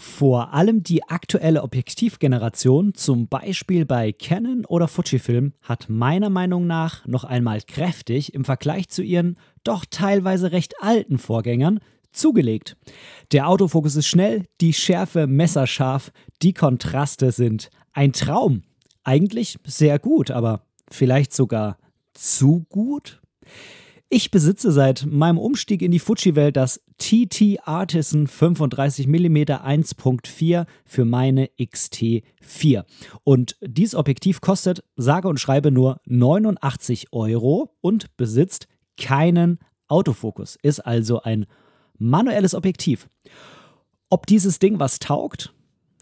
Vor allem die aktuelle Objektivgeneration, zum Beispiel bei Canon oder Fujifilm, hat meiner Meinung nach noch einmal kräftig im Vergleich zu ihren doch teilweise recht alten Vorgängern zugelegt. Der Autofokus ist schnell, die Schärfe messerscharf, die Kontraste sind ein Traum. Eigentlich sehr gut, aber vielleicht sogar zu gut? Ich besitze seit meinem Umstieg in die Fuji-Welt das TT Artisan 35mm 1.4 für meine XT4. Und dieses Objektiv kostet sage und schreibe nur 89 Euro und besitzt keinen Autofokus. Ist also ein manuelles Objektiv. Ob dieses Ding was taugt?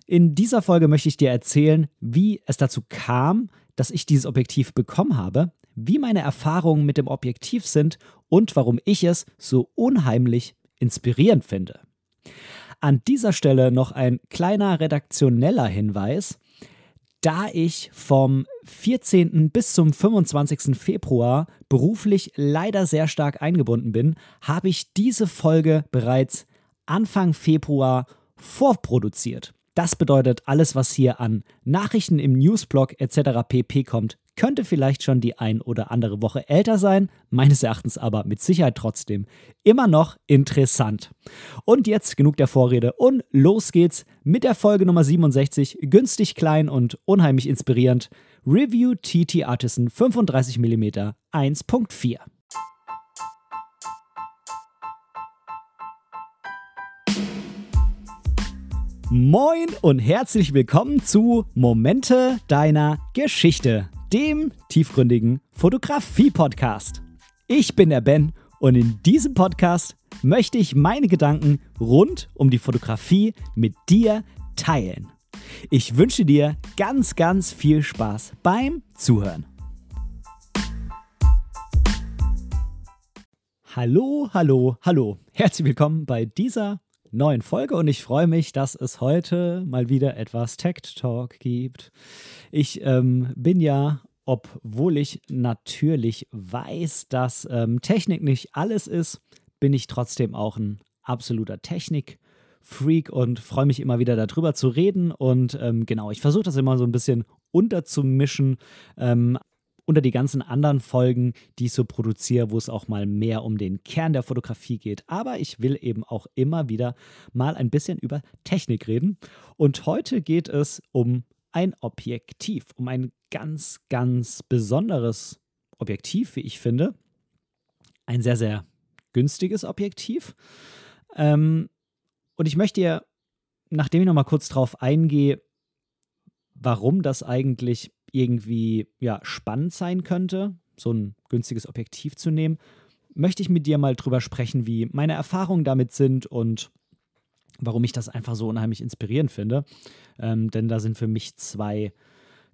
In dieser Folge möchte ich dir erzählen, wie es dazu kam, dass ich dieses Objektiv bekommen habe, wie meine Erfahrungen mit dem Objektiv sind und warum ich es so unheimlich inspirierend finde. An dieser Stelle noch ein kleiner redaktioneller Hinweis. Da ich vom 14. bis zum 25. Februar beruflich leider sehr stark eingebunden bin, habe ich diese Folge bereits Anfang Februar vorproduziert. Das bedeutet, alles, was hier an Nachrichten im Newsblog etc. pp kommt, könnte vielleicht schon die ein oder andere Woche älter sein, meines Erachtens aber mit Sicherheit trotzdem immer noch interessant. Und jetzt genug der Vorrede und los geht's mit der Folge Nummer 67, günstig klein und unheimlich inspirierend, Review TT Artisan 35mm 1.4. Moin und herzlich willkommen zu Momente deiner Geschichte, dem tiefgründigen Fotografie-Podcast. Ich bin der Ben und in diesem Podcast möchte ich meine Gedanken rund um die Fotografie mit dir teilen. Ich wünsche dir ganz, ganz viel Spaß beim Zuhören. Hallo, hallo, hallo. Herzlich willkommen bei dieser neuen Folge und ich freue mich, dass es heute mal wieder etwas Tech Talk gibt. Ich ähm, bin ja, obwohl ich natürlich weiß, dass ähm, Technik nicht alles ist, bin ich trotzdem auch ein absoluter Technik. Freak und freue mich immer wieder darüber zu reden. Und ähm, genau, ich versuche das immer so ein bisschen unterzumischen. Ähm, unter die ganzen anderen Folgen, die ich so produziere, wo es auch mal mehr um den Kern der Fotografie geht. Aber ich will eben auch immer wieder mal ein bisschen über Technik reden. Und heute geht es um ein Objektiv, um ein ganz, ganz besonderes Objektiv, wie ich finde. Ein sehr, sehr günstiges Objektiv. Ähm, und ich möchte dir, nachdem ich nochmal kurz drauf eingehe, warum das eigentlich irgendwie ja, spannend sein könnte, so ein günstiges Objektiv zu nehmen, möchte ich mit dir mal drüber sprechen, wie meine Erfahrungen damit sind und warum ich das einfach so unheimlich inspirierend finde. Ähm, denn da sind für mich zwei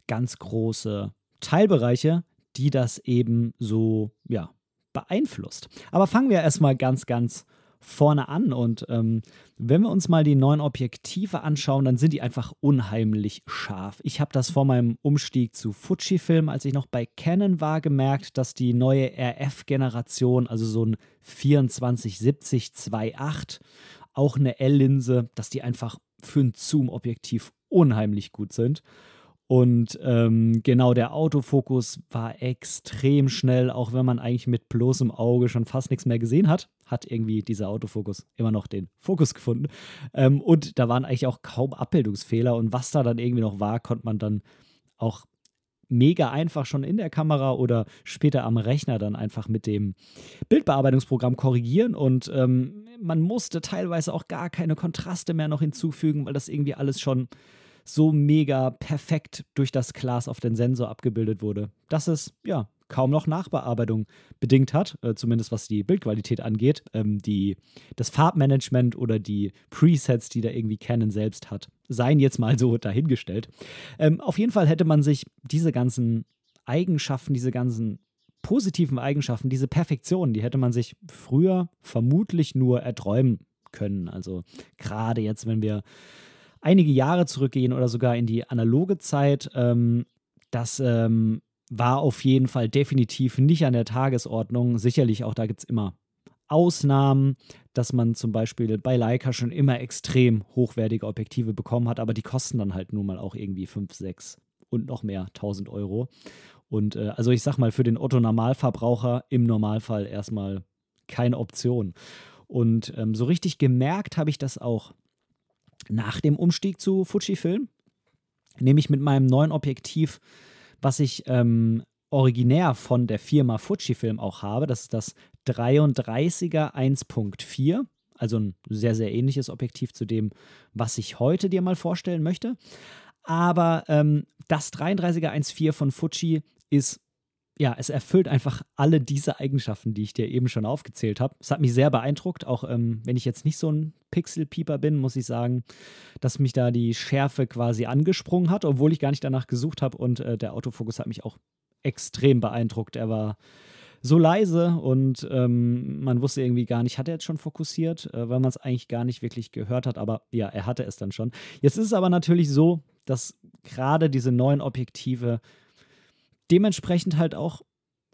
ganz große Teilbereiche, die das eben so ja, beeinflusst. Aber fangen wir erstmal ganz, ganz vorne an. Und ähm, wenn wir uns mal die neuen Objektive anschauen, dann sind die einfach unheimlich scharf. Ich habe das vor meinem Umstieg zu Fujifilm, als ich noch bei Canon war, gemerkt, dass die neue RF-Generation, also so ein 2470 2.8, auch eine L-Linse, dass die einfach für ein Zoom-Objektiv unheimlich gut sind. Und ähm, genau, der Autofokus war extrem schnell, auch wenn man eigentlich mit bloßem Auge schon fast nichts mehr gesehen hat, hat irgendwie dieser Autofokus immer noch den Fokus gefunden. Ähm, und da waren eigentlich auch kaum Abbildungsfehler. Und was da dann irgendwie noch war, konnte man dann auch mega einfach schon in der Kamera oder später am Rechner dann einfach mit dem Bildbearbeitungsprogramm korrigieren und ähm, man musste teilweise auch gar keine Kontraste mehr noch hinzufügen, weil das irgendwie alles schon so mega perfekt durch das Glas auf den Sensor abgebildet wurde, dass es ja kaum noch Nachbearbeitung bedingt hat, äh, zumindest was die Bildqualität angeht. Ähm, die, das Farbmanagement oder die Presets, die da irgendwie Canon selbst hat, seien jetzt mal so dahingestellt. Ähm, auf jeden Fall hätte man sich diese ganzen Eigenschaften, diese ganzen positiven Eigenschaften, diese Perfektion, die hätte man sich früher vermutlich nur erträumen können. Also gerade jetzt, wenn wir einige Jahre zurückgehen oder sogar in die analoge Zeit. Ähm, das ähm, war auf jeden Fall definitiv nicht an der Tagesordnung. Sicherlich auch da gibt es immer Ausnahmen, dass man zum Beispiel bei Leica schon immer extrem hochwertige Objektive bekommen hat, aber die kosten dann halt nun mal auch irgendwie 5, 6 und noch mehr 1000 Euro. Und äh, also ich sag mal, für den Otto-Normalverbraucher im Normalfall erstmal keine Option. Und ähm, so richtig gemerkt habe ich das auch nach dem Umstieg zu Fujifilm, nämlich mit meinem neuen Objektiv, was ich ähm, originär von der Firma Fujifilm auch habe. Das ist das 33er 1.4, also ein sehr, sehr ähnliches Objektiv zu dem, was ich heute dir mal vorstellen möchte. Aber ähm, das 33er 1.4 von Fuji ist ja, es erfüllt einfach alle diese Eigenschaften, die ich dir eben schon aufgezählt habe. Es hat mich sehr beeindruckt, auch ähm, wenn ich jetzt nicht so ein Pixel-Pieper bin, muss ich sagen, dass mich da die Schärfe quasi angesprungen hat, obwohl ich gar nicht danach gesucht habe und äh, der Autofokus hat mich auch extrem beeindruckt. Er war so leise und ähm, man wusste irgendwie gar nicht, hat er jetzt schon fokussiert, äh, weil man es eigentlich gar nicht wirklich gehört hat, aber ja, er hatte es dann schon. Jetzt ist es aber natürlich so, dass gerade diese neuen Objektive dementsprechend halt auch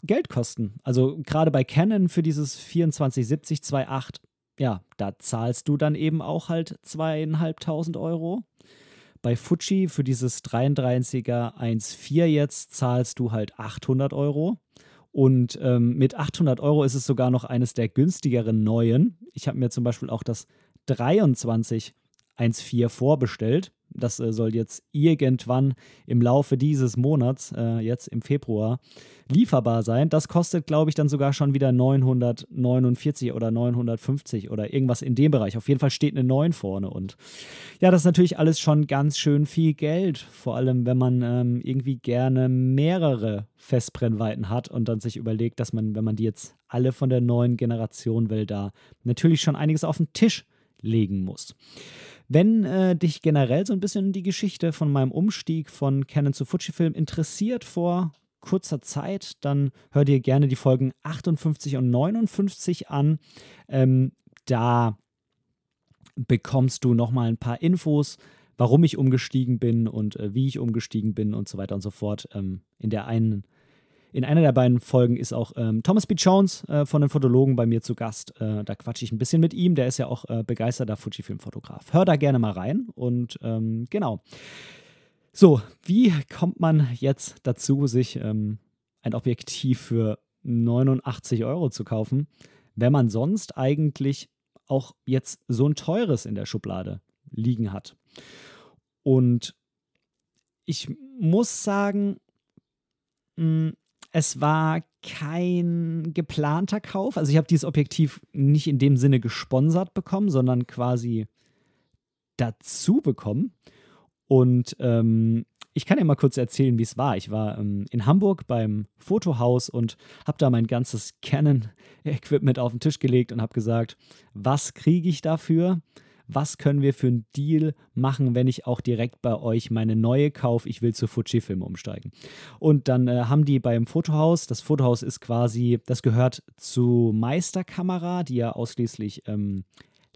Geld kosten. Also gerade bei Canon für dieses 2470 2.8, ja, da zahlst du dann eben auch halt zweieinhalbtausend Euro. Bei Fuji für dieses 33er 1.4 jetzt zahlst du halt 800 Euro. Und ähm, mit 800 Euro ist es sogar noch eines der günstigeren neuen. Ich habe mir zum Beispiel auch das 23 1.4 vorbestellt. Das äh, soll jetzt irgendwann im Laufe dieses Monats, äh, jetzt im Februar, lieferbar sein. Das kostet, glaube ich, dann sogar schon wieder 949 oder 950 oder irgendwas in dem Bereich. Auf jeden Fall steht eine 9 vorne. Und ja, das ist natürlich alles schon ganz schön viel Geld. Vor allem, wenn man ähm, irgendwie gerne mehrere Festbrennweiten hat und dann sich überlegt, dass man, wenn man die jetzt alle von der neuen Generation will, da natürlich schon einiges auf den Tisch legen muss. Wenn äh, dich generell so ein bisschen die Geschichte von meinem Umstieg von Canon zu Fujifilm interessiert vor kurzer Zeit, dann hör dir gerne die Folgen 58 und 59 an. Ähm, da bekommst du nochmal ein paar Infos, warum ich umgestiegen bin und äh, wie ich umgestiegen bin und so weiter und so fort. Ähm, in der einen in einer der beiden Folgen ist auch ähm, Thomas B. Jones äh, von den Fotologen bei mir zu Gast. Äh, da quatsche ich ein bisschen mit ihm. Der ist ja auch äh, begeisterter Fujifilm-Fotograf. Hör da gerne mal rein. Und ähm, genau. So, wie kommt man jetzt dazu, sich ähm, ein Objektiv für 89 Euro zu kaufen, wenn man sonst eigentlich auch jetzt so ein teures in der Schublade liegen hat? Und ich muss sagen, mh, es war kein geplanter Kauf. Also ich habe dieses Objektiv nicht in dem Sinne gesponsert bekommen, sondern quasi dazu bekommen. Und ähm, ich kann ja mal kurz erzählen, wie es war. Ich war ähm, in Hamburg beim Fotohaus und habe da mein ganzes Canon-Equipment auf den Tisch gelegt und habe gesagt, was kriege ich dafür? Was können wir für einen Deal machen, wenn ich auch direkt bei euch meine neue kaufe, ich will zu Fujifilm umsteigen. Und dann äh, haben die beim Fotohaus, das Fotohaus ist quasi, das gehört zu Meisterkamera, die ja ausschließlich ähm,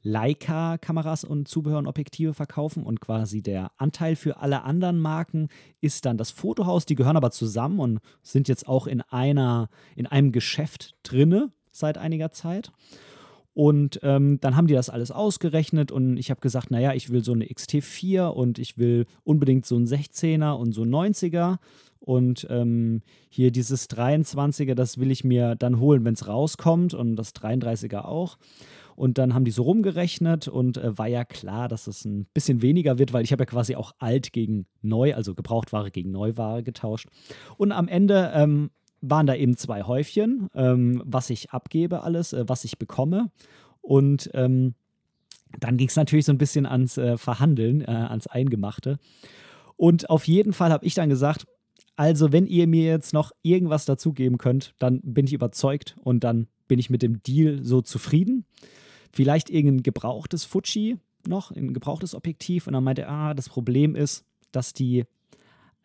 Leica-Kameras und Zubehör und Objektive verkaufen und quasi der Anteil für alle anderen Marken ist dann das Fotohaus. Die gehören aber zusammen und sind jetzt auch in einer, in einem Geschäft drinne seit einiger Zeit. Und ähm, dann haben die das alles ausgerechnet und ich habe gesagt, naja, ich will so eine XT4 und ich will unbedingt so einen 16er und so einen 90er. Und ähm, hier dieses 23er, das will ich mir dann holen, wenn es rauskommt und das 33er auch. Und dann haben die so rumgerechnet und äh, war ja klar, dass es ein bisschen weniger wird, weil ich habe ja quasi auch alt gegen neu, also Gebrauchtware gegen Neuware getauscht. Und am Ende ähm, waren da eben zwei Häufchen, ähm, was ich abgebe alles, äh, was ich bekomme. Und ähm, dann ging es natürlich so ein bisschen ans äh, Verhandeln, äh, ans Eingemachte. Und auf jeden Fall habe ich dann gesagt, also wenn ihr mir jetzt noch irgendwas dazugeben könnt, dann bin ich überzeugt und dann bin ich mit dem Deal so zufrieden. Vielleicht irgendein gebrauchtes Fuji noch, ein gebrauchtes Objektiv. Und dann meinte er, ah, das Problem ist, dass die,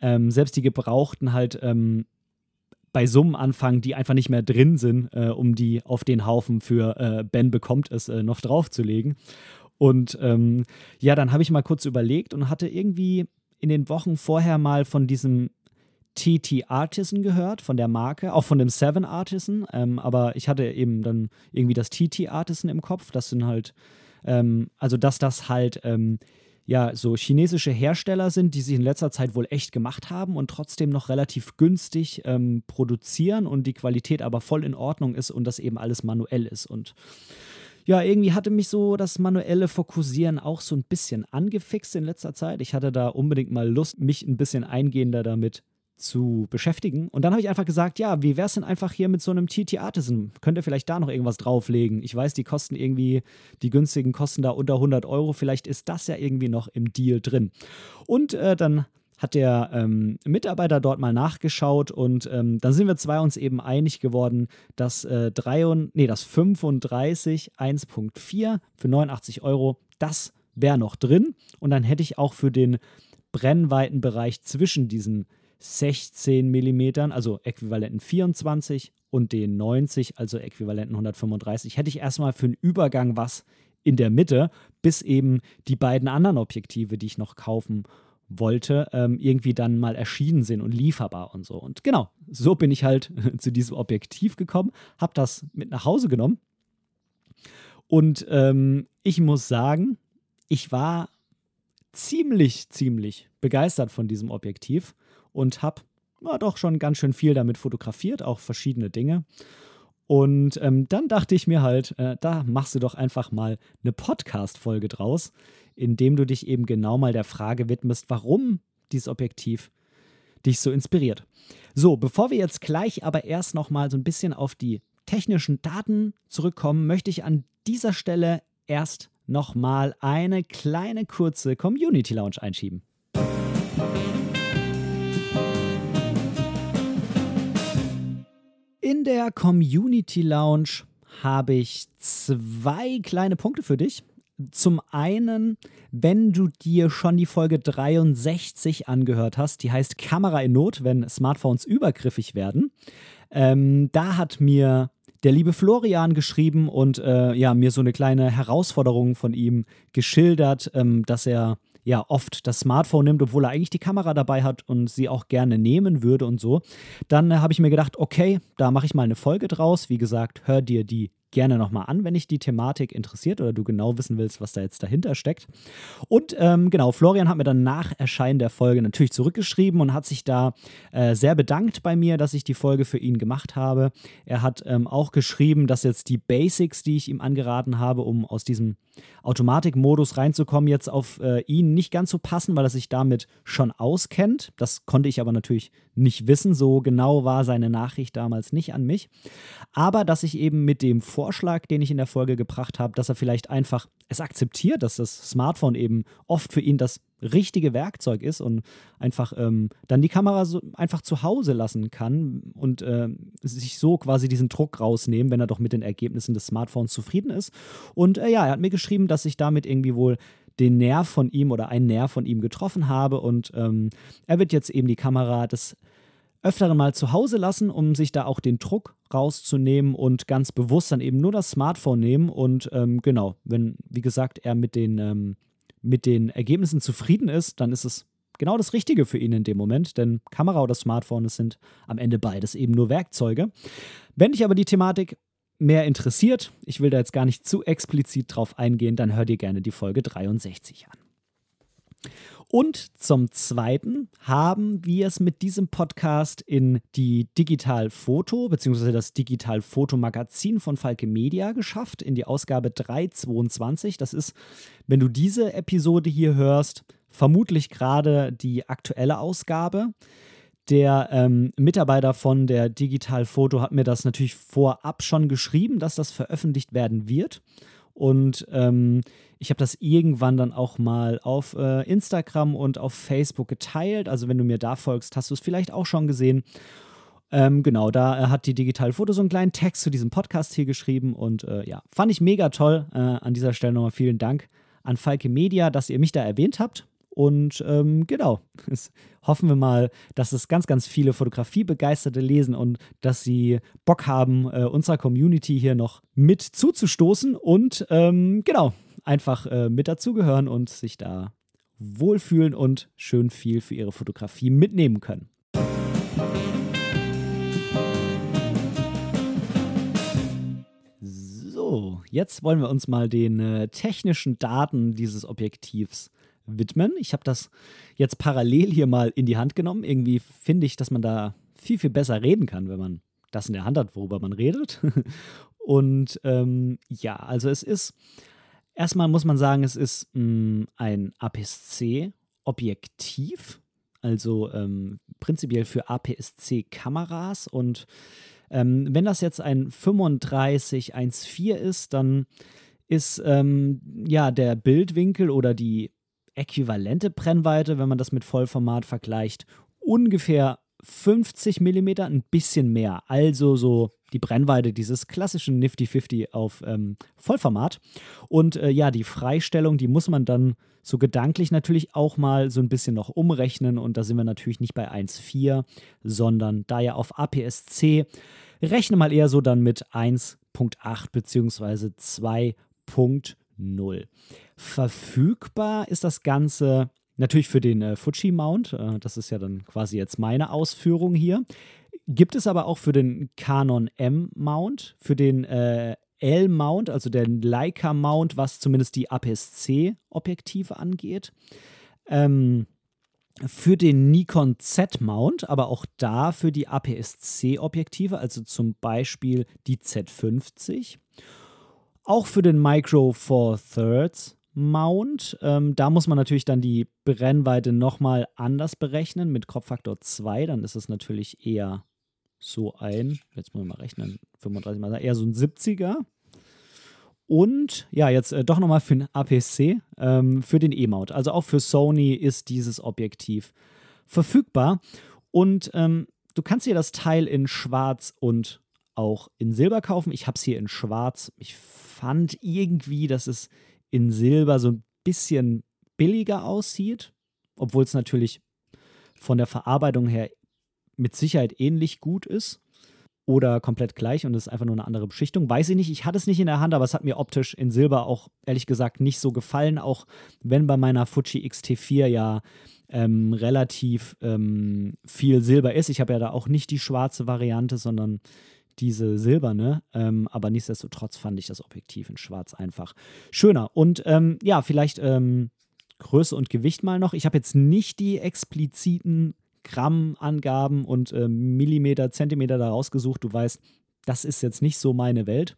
ähm, selbst die gebrauchten halt ähm, bei Summen anfangen, die einfach nicht mehr drin sind, äh, um die auf den Haufen für äh, Ben bekommt es äh, noch draufzulegen. Und ähm, ja, dann habe ich mal kurz überlegt und hatte irgendwie in den Wochen vorher mal von diesem TT Artisan gehört, von der Marke, auch von dem Seven Artisan, ähm, aber ich hatte eben dann irgendwie das TT Artisan im Kopf. Das sind halt, ähm, also dass das halt ähm, ja so chinesische Hersteller sind, die sich in letzter Zeit wohl echt gemacht haben und trotzdem noch relativ günstig ähm, produzieren und die Qualität aber voll in Ordnung ist und das eben alles manuell ist. Und ja, irgendwie hatte mich so das manuelle Fokussieren auch so ein bisschen angefixt in letzter Zeit. Ich hatte da unbedingt mal Lust, mich ein bisschen eingehender damit zu beschäftigen. Und dann habe ich einfach gesagt, ja, wie wäre es denn einfach hier mit so einem TT Artisan? Könnt ihr vielleicht da noch irgendwas drauflegen? Ich weiß, die kosten irgendwie, die günstigen kosten da unter 100 Euro. Vielleicht ist das ja irgendwie noch im Deal drin. Und äh, dann hat der ähm, Mitarbeiter dort mal nachgeschaut und ähm, dann sind wir zwei uns eben einig geworden, dass, äh, 3 und, nee, das 35 1.4 für 89 Euro, das wäre noch drin. Und dann hätte ich auch für den Brennweitenbereich zwischen diesen 16 mm, also äquivalenten 24 und den 90, also äquivalenten 135, hätte ich erstmal für einen Übergang was in der Mitte, bis eben die beiden anderen Objektive, die ich noch kaufen wollte, ähm, irgendwie dann mal erschienen sind und lieferbar und so. Und genau, so bin ich halt zu diesem Objektiv gekommen, habe das mit nach Hause genommen. Und ähm, ich muss sagen, ich war ziemlich, ziemlich begeistert von diesem Objektiv und habe ja, doch schon ganz schön viel damit fotografiert, auch verschiedene Dinge. Und ähm, dann dachte ich mir halt, äh, da machst du doch einfach mal eine Podcast-Folge draus, indem du dich eben genau mal der Frage widmest, warum dieses Objektiv dich so inspiriert. So, bevor wir jetzt gleich aber erst noch mal so ein bisschen auf die technischen Daten zurückkommen, möchte ich an dieser Stelle erst noch mal eine kleine kurze Community Lounge einschieben. In der Community Lounge habe ich zwei kleine Punkte für dich. Zum einen, wenn du dir schon die Folge 63 angehört hast, die heißt Kamera in Not, wenn Smartphones übergriffig werden. Ähm, da hat mir der liebe Florian geschrieben und äh, ja, mir so eine kleine Herausforderung von ihm geschildert, ähm, dass er ja oft das Smartphone nimmt, obwohl er eigentlich die Kamera dabei hat und sie auch gerne nehmen würde und so, dann äh, habe ich mir gedacht, okay, da mache ich mal eine Folge draus. Wie gesagt, hör dir die gerne nochmal an, wenn dich die Thematik interessiert oder du genau wissen willst, was da jetzt dahinter steckt. Und ähm, genau, Florian hat mir dann nach Erscheinen der Folge natürlich zurückgeschrieben und hat sich da äh, sehr bedankt bei mir, dass ich die Folge für ihn gemacht habe. Er hat ähm, auch geschrieben, dass jetzt die Basics, die ich ihm angeraten habe, um aus diesem Automatikmodus reinzukommen, jetzt auf äh, ihn nicht ganz so passen, weil er sich damit schon auskennt. Das konnte ich aber natürlich nicht wissen. So genau war seine Nachricht damals nicht an mich. Aber dass ich eben mit dem Vorschlag, den ich in der Folge gebracht habe, dass er vielleicht einfach es akzeptiert, dass das Smartphone eben oft für ihn das richtige Werkzeug ist und einfach ähm, dann die Kamera so einfach zu Hause lassen kann und äh, sich so quasi diesen Druck rausnehmen, wenn er doch mit den Ergebnissen des Smartphones zufrieden ist. Und äh, ja, er hat mir geschrieben, dass ich damit irgendwie wohl den Nerv von ihm oder einen Nerv von ihm getroffen habe und ähm, er wird jetzt eben die Kamera des öfteren mal zu Hause lassen, um sich da auch den Druck rauszunehmen und ganz bewusst dann eben nur das Smartphone nehmen. Und ähm, genau, wenn, wie gesagt, er mit den, ähm, mit den Ergebnissen zufrieden ist, dann ist es genau das Richtige für ihn in dem Moment, denn Kamera oder Smartphone, sind am Ende beides eben nur Werkzeuge. Wenn dich aber die Thematik mehr interessiert, ich will da jetzt gar nicht zu explizit drauf eingehen, dann hör dir gerne die Folge 63 an. Und zum Zweiten haben wir es mit diesem Podcast in die Digital Foto bzw. das Digital Foto Magazin von Falke Media geschafft, in die Ausgabe 322. Das ist, wenn du diese Episode hier hörst, vermutlich gerade die aktuelle Ausgabe. Der ähm, Mitarbeiter von der Digital Foto hat mir das natürlich vorab schon geschrieben, dass das veröffentlicht werden wird. Und ähm, ich habe das irgendwann dann auch mal auf äh, Instagram und auf Facebook geteilt. Also wenn du mir da folgst, hast du es vielleicht auch schon gesehen. Ähm, genau, da äh, hat die Digital Foto so einen kleinen Text zu diesem Podcast hier geschrieben und äh, ja, fand ich mega toll. Äh, an dieser Stelle nochmal vielen Dank an Falke Media, dass ihr mich da erwähnt habt. Und ähm, genau, es hoffen wir mal, dass es ganz, ganz viele Fotografiebegeisterte lesen und dass sie Bock haben, äh, unserer Community hier noch mit zuzustoßen und ähm, genau, einfach äh, mit dazugehören und sich da wohlfühlen und schön viel für ihre Fotografie mitnehmen können. So, jetzt wollen wir uns mal den äh, technischen Daten dieses Objektivs widmen. Ich habe das jetzt parallel hier mal in die Hand genommen. Irgendwie finde ich, dass man da viel, viel besser reden kann, wenn man das in der Hand hat, worüber man redet. Und ähm, ja, also es ist, erstmal muss man sagen, es ist mh, mm, ein APS-C-Objektiv, also ähm, prinzipiell für APS-C-Kameras. Und ähm, wenn das jetzt ein 3514 ist, dann ist ähm, ja der Bildwinkel oder die äquivalente Brennweite, wenn man das mit Vollformat vergleicht, ungefähr 50 mm, ein bisschen mehr. Also so die Brennweite dieses klassischen Nifty 50 auf ähm, Vollformat. Und äh, ja, die Freistellung, die muss man dann so gedanklich natürlich auch mal so ein bisschen noch umrechnen. Und da sind wir natürlich nicht bei 1,4, sondern da ja auf APS-C, rechne mal eher so dann mit 1.8 bzw. 2.0. Verfügbar ist das Ganze Natürlich für den äh, Fuji-Mount, äh, das ist ja dann quasi jetzt meine Ausführung hier. Gibt es aber auch für den Canon M-Mount, für den äh, L-Mount, also den Leica-Mount, was zumindest die APS-C-Objektive angeht. Ähm, für den Nikon Z-Mount, aber auch da für die APS-C-Objektive, also zum Beispiel die Z50. Auch für den Micro Four Thirds Mount. Ähm, da muss man natürlich dann die Brennweite nochmal anders berechnen mit Kropffaktor 2. Dann ist es natürlich eher so ein, jetzt muss ich mal rechnen, 35 mal, eher so ein 70er. Und ja, jetzt äh, doch nochmal für den APC, ähm, für den E-Mount. Also auch für Sony ist dieses Objektiv verfügbar. Und ähm, du kannst hier das Teil in Schwarz und auch in Silber kaufen. Ich habe es hier in Schwarz. Ich fand irgendwie, dass es in Silber so ein bisschen billiger aussieht, obwohl es natürlich von der Verarbeitung her mit Sicherheit ähnlich gut ist oder komplett gleich und es ist einfach nur eine andere Beschichtung. Weiß ich nicht, ich hatte es nicht in der Hand, aber es hat mir optisch in Silber auch ehrlich gesagt nicht so gefallen, auch wenn bei meiner Fuji XT4 ja ähm, relativ ähm, viel Silber ist. Ich habe ja da auch nicht die schwarze Variante, sondern diese silberne, ähm, aber nichtsdestotrotz fand ich das Objektiv in Schwarz einfach schöner. Und ähm, ja, vielleicht ähm, Größe und Gewicht mal noch. Ich habe jetzt nicht die expliziten Grammangaben und äh, Millimeter, Zentimeter da rausgesucht. Du weißt, das ist jetzt nicht so meine Welt.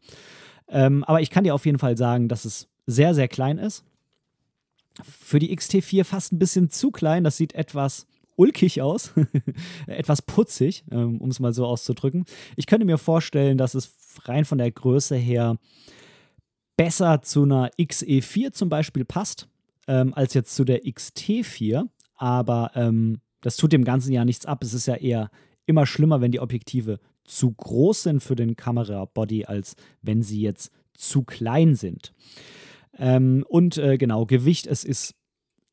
Ähm, aber ich kann dir auf jeden Fall sagen, dass es sehr, sehr klein ist. Für die XT4 fast ein bisschen zu klein. Das sieht etwas ulkig aus, etwas putzig, ähm, um es mal so auszudrücken. Ich könnte mir vorstellen, dass es rein von der Größe her besser zu einer XE4 zum Beispiel passt, ähm, als jetzt zu der XT4. Aber ähm, das tut dem Ganzen ja nichts ab. Es ist ja eher immer schlimmer, wenn die Objektive zu groß sind für den Kamerabody, als wenn sie jetzt zu klein sind. Ähm, und äh, genau, Gewicht, es ist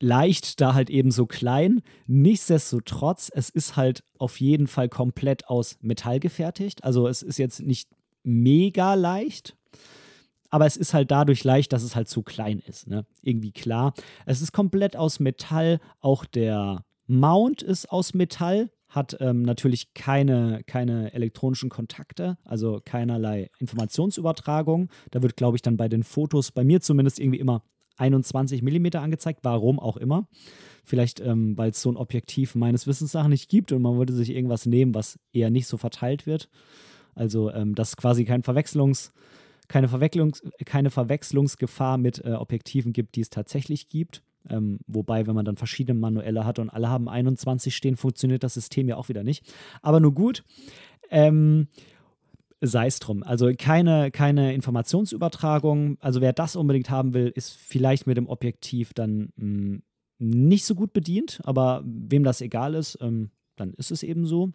leicht, da halt eben so klein. Nichtsdestotrotz, es ist halt auf jeden Fall komplett aus Metall gefertigt. Also es ist jetzt nicht mega leicht, aber es ist halt dadurch leicht, dass es halt zu klein ist. Ne? Irgendwie klar. Es ist komplett aus Metall. Auch der Mount ist aus Metall. Hat ähm, natürlich keine, keine elektronischen Kontakte, also keinerlei Informationsübertragung. Da wird, glaube ich, dann bei den Fotos, bei mir zumindest, irgendwie immer 21 mm angezeigt, warum auch immer. Vielleicht, ähm, weil es so ein Objektiv meines Wissens nach nicht gibt und man wollte sich irgendwas nehmen, was eher nicht so verteilt wird. Also, ähm, dass quasi kein Verwechslungs, keine, Verwechslungs, keine Verwechslungsgefahr mit äh, Objektiven gibt, die es tatsächlich gibt. Ähm, wobei, wenn man dann verschiedene manuelle hat und alle haben 21 stehen, funktioniert das System ja auch wieder nicht. Aber nur gut. Ähm, sei es drum. Also keine, keine Informationsübertragung. Also wer das unbedingt haben will, ist vielleicht mit dem Objektiv dann mh, hm, nicht so gut bedient. Aber wem das egal ist, ähm, dann ist es eben so.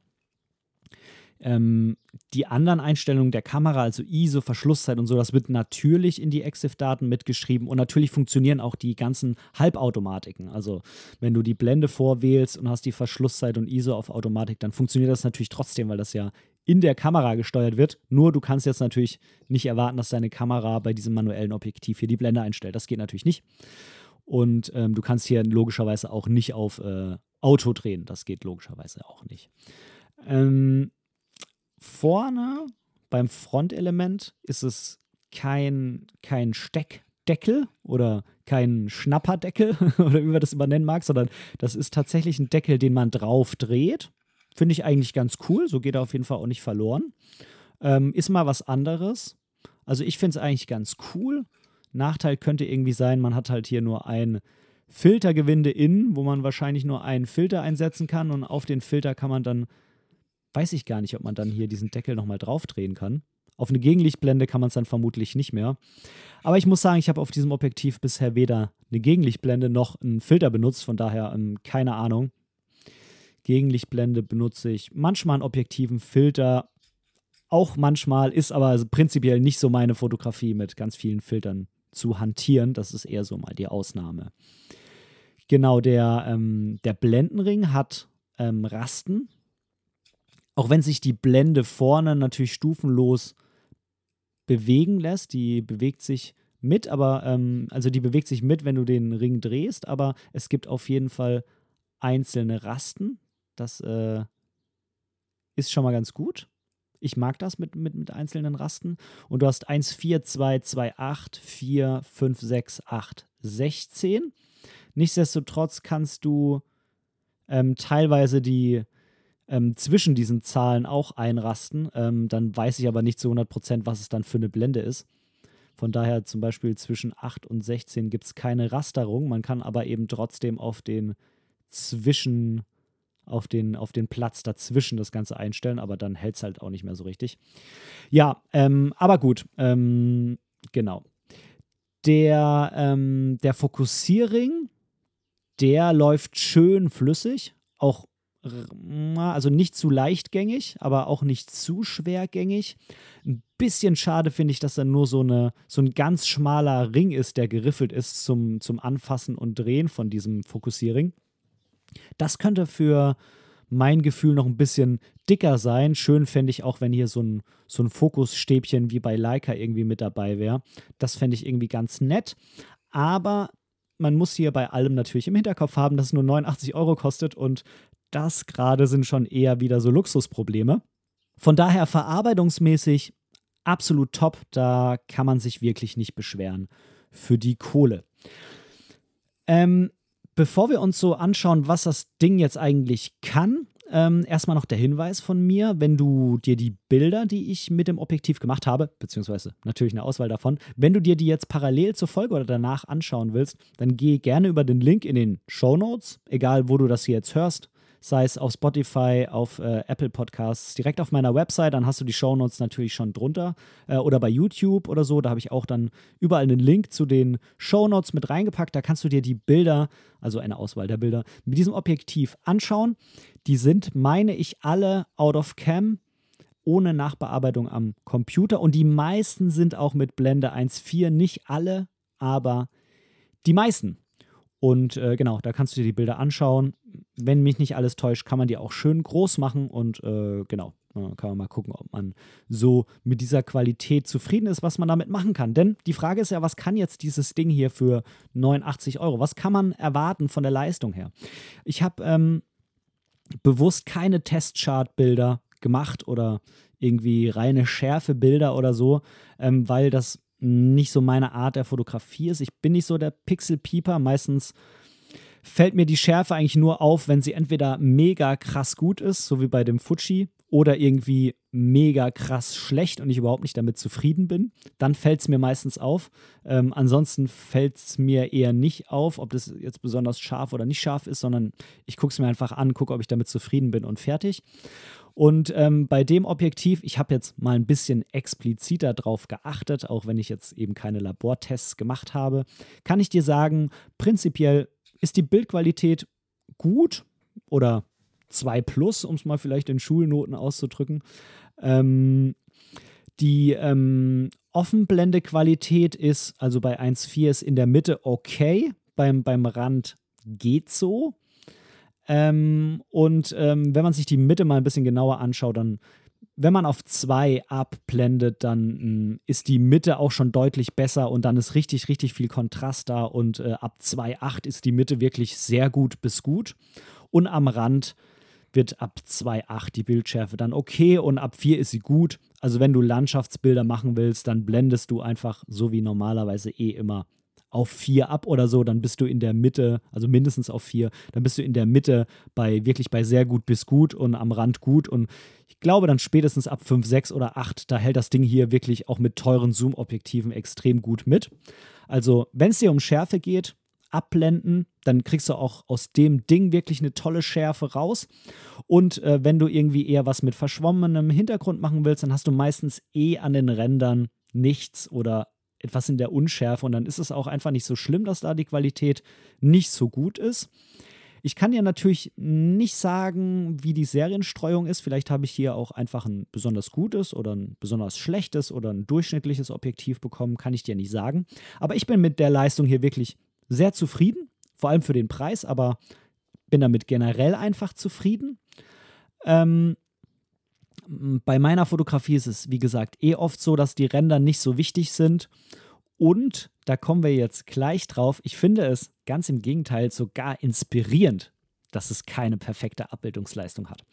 Ähm, die anderen Einstellungen der Kamera, also ISO, Verschlusszeit und so, das wird natürlich in die EXIF-Daten mitgeschrieben und natürlich funktionieren auch die ganzen Halbautomatiken. Also wenn du die Blende vorwählst und hast die Verschlusszeit und ISO auf Automatik, dann funktioniert das natürlich trotzdem, weil das ja in der Kamera gesteuert wird. Nur du kannst jetzt natürlich nicht erwarten, dass deine Kamera bei diesem manuellen Objektiv hier die Blende einstellt. Das geht natürlich nicht. Und ähm, du kannst hier logischerweise auch nicht auf äh, Auto drehen. Das geht logischerweise auch nicht. Ähm, vorne beim Frontelement ist es kein, kein Steckdeckel oder kein Schnapperdeckel oder wie man das immer nennen mag, sondern das ist tatsächlich ein Deckel, den man drauf dreht. Finde ich eigentlich ganz cool. So geht er auf jeden Fall auch nicht verloren. Ähm, ist mal was anderes. Also ich finde es eigentlich ganz cool. Nachteil könnte irgendwie sein, man hat halt hier nur ein Filtergewinde innen, wo man wahrscheinlich nur einen Filter einsetzen kann und auf den Filter kann man dann, weiß ich gar nicht, ob man dann hier diesen Deckel nochmal draufdrehen kann. Auf eine Gegenlichtblende kann man es dann vermutlich nicht mehr. Aber ich muss sagen, ich habe auf diesem Objektiv bisher weder eine Gegenlichtblende noch einen Filter benutzt, von daher ähm, keine Ahnung. Gegenlichtblende benutze ich manchmal einen objektiven Filter, auch manchmal, ist aber prinzipiell nicht so meine Fotografie mit ganz vielen Filtern zu hantieren. Das ist eher so mal die Ausnahme. Genau, der, ähm, der Blendenring hat ähm, Rasten. Auch wenn sich die Blende vorne natürlich stufenlos bewegen lässt, die bewegt sich mit, aber ähm, also die bewegt sich mit, wenn du den Ring drehst, aber es gibt auf jeden Fall einzelne Rasten. Das äh, ist schon mal ganz gut. Ich mag das mit, mit, mit einzelnen Rasten. Und du hast 1, 4, 2, 2, 8, 4, 5, 6, 8, 16. Nichtsdestotrotz kannst du ähm, teilweise die ähm, zwischen diesen Zahlen auch einrasten. Ähm, dann weiß ich aber nicht zu 100%, was es dann für eine Blende ist. Von daher zum Beispiel zwischen 8 und 16 gibt es keine Rasterung. Man kann aber eben trotzdem auf den Zwischen, auf den, auf den Platz dazwischen das Ganze einstellen, aber dann hält es halt auch nicht mehr so richtig. Ja, ähm, aber gut, ähm, genau. Der, ähm, der Fokussierring der läuft schön flüssig, auch also nicht zu leichtgängig, aber auch nicht zu schwergängig. Ein bisschen schade finde ich, dass da nur so, eine, so ein ganz schmaler Ring ist, der geriffelt ist zum, zum Anfassen und Drehen von diesem Fokussierring. Das könnte für mein Gefühl noch ein bisschen dicker sein. Schön fände ich auch, wenn hier so ein, so ein Fokusstäbchen wie bei Leica irgendwie mit dabei wäre. Das fände ich irgendwie ganz nett. Aber man muss hier bei allem natürlich im Hinterkopf haben, dass es nur 89 Euro kostet und das gerade sind schon eher wieder so Luxusprobleme. Von daher verarbeitungsmäßig absolut top, da kann man sich wirklich nicht beschweren für die Kohle. Ähm, bevor wir uns so anschauen, was das Ding jetzt eigentlich kann, ähm, erstmal noch der Hinweis von mir, wenn du dir die Bilder, die ich mit dem Objektiv gemacht habe, beziehungsweise natürlich eine Auswahl davon, wenn du dir die jetzt parallel zur Folge oder danach anschauen willst, dann geh gerne über den Link in den Show Notes, egal wo du das hier jetzt hörst, sei es auf Spotify, auf äh, Apple Podcasts, direkt auf meiner Website, dann hast du die Shownotes natürlich schon drunter äh, oder bei YouTube oder so, da habe ich auch dann überall einen Link zu den Shownotes mit reingepackt, da kannst du dir die Bilder, also eine Auswahl der Bilder, mit diesem Objektiv anschauen. Die sind, meine ich, alle out of cam ohne Nachbearbeitung am Computer und die meisten sind auch mit Blende 1.4, nicht alle, aber die meisten. Und äh, genau, da kannst du dir die Bilder anschauen. Wenn mich nicht alles täuscht, kann man die auch schön groß machen und äh, genau, kann man mal gucken, ob man so mit dieser Qualität zufrieden ist, was man damit machen kann. Denn die Frage ist ja, was kann jetzt dieses Ding hier für 89 Euro? Was kann man erwarten von der Leistung her? Ich habe ähm, bewusst keine Testchart-Bilder gemacht oder irgendwie reine Schärfe-Bilder oder so, ähm, weil das nicht so meine Art der Fotografie ist. Ich bin nicht so der Pixel-Pieper. Meistens fällt mir die Schärfe eigentlich nur auf, wenn sie entweder mega krass gut ist, so wie bei dem Fuji, oder irgendwie mega krass schlecht und ich überhaupt nicht damit zufrieden bin. Dann fällt es mir meistens auf. Ähm, ansonsten fällt es mir eher nicht auf, ob das jetzt besonders scharf oder nicht scharf ist, sondern ich gucke es mir einfach an, gucke, ob ich damit zufrieden bin und fertig. Und ähm, bei dem Objektiv, ich habe jetzt mal ein bisschen expliziter drauf geachtet, auch wenn ich jetzt eben keine Labortests gemacht habe, kann ich dir sagen, prinzipiell ist die Bildqualität gut oder 2 plus, um es mal vielleicht in Schulnoten auszudrücken. Ähm, die ähm, Offenblendequalität ist, also bei 1.4 ist in der Mitte okay, beim, beim Rand geht so. Ähm, und ähm, wenn man sich die Mitte mal ein bisschen genauer anschaut, dann, wenn man auf 2 abblendet, dann mh, hm, ist die Mitte auch schon deutlich besser und dann ist richtig, richtig viel Kontrast da und äh, ab 2,8 ist die Mitte wirklich sehr gut bis gut. Und am Rand, wird ab 2.8 die Bildschärfe dann okay und ab 4 ist sie gut. Also wenn du Landschaftsbilder machen willst, dann blendest du einfach so wie normalerweise eh immer auf 4 ab oder so, dann bist du in der Mitte, also mindestens auf 4, dann bist du in der Mitte bei wirklich bei sehr gut bis gut und am Rand gut und ich glaube dann spätestens ab 5, 6 oder 8, da hält das Ding hier wirklich auch mit teuren Zoom-Objektiven extrem gut mit. Also wenn es dir um Schärfe geht, abblenden, dann kriegst du auch aus dem Ding wirklich eine tolle Schärfe raus. Und äh, wenn du irgendwie eher was mit verschwommenem Hintergrund machen willst, dann hast du meistens eh an den Rändern nichts oder etwas in der Unschärfe und dann ist es auch einfach nicht so schlimm, dass da die Qualität nicht so gut ist. Ich kann dir natürlich nicht sagen, wie die Serienstreuung ist. Vielleicht habe ich hier auch einfach ein besonders gutes oder ein besonders schlechtes oder ein durchschnittliches Objektiv bekommen, kann ich dir nicht sagen. Aber ich bin mit der Leistung hier wirklich sehr zufrieden, vor allem für den Preis, aber bin damit generell einfach zufrieden. Ähm, bei meiner Fotografie ist es, wie gesagt, eh oft so, dass die Ränder nicht so wichtig sind. Und da kommen wir jetzt gleich drauf. Ich finde es ganz im Gegenteil sogar inspirierend, dass es keine perfekte Abbildungsleistung hat.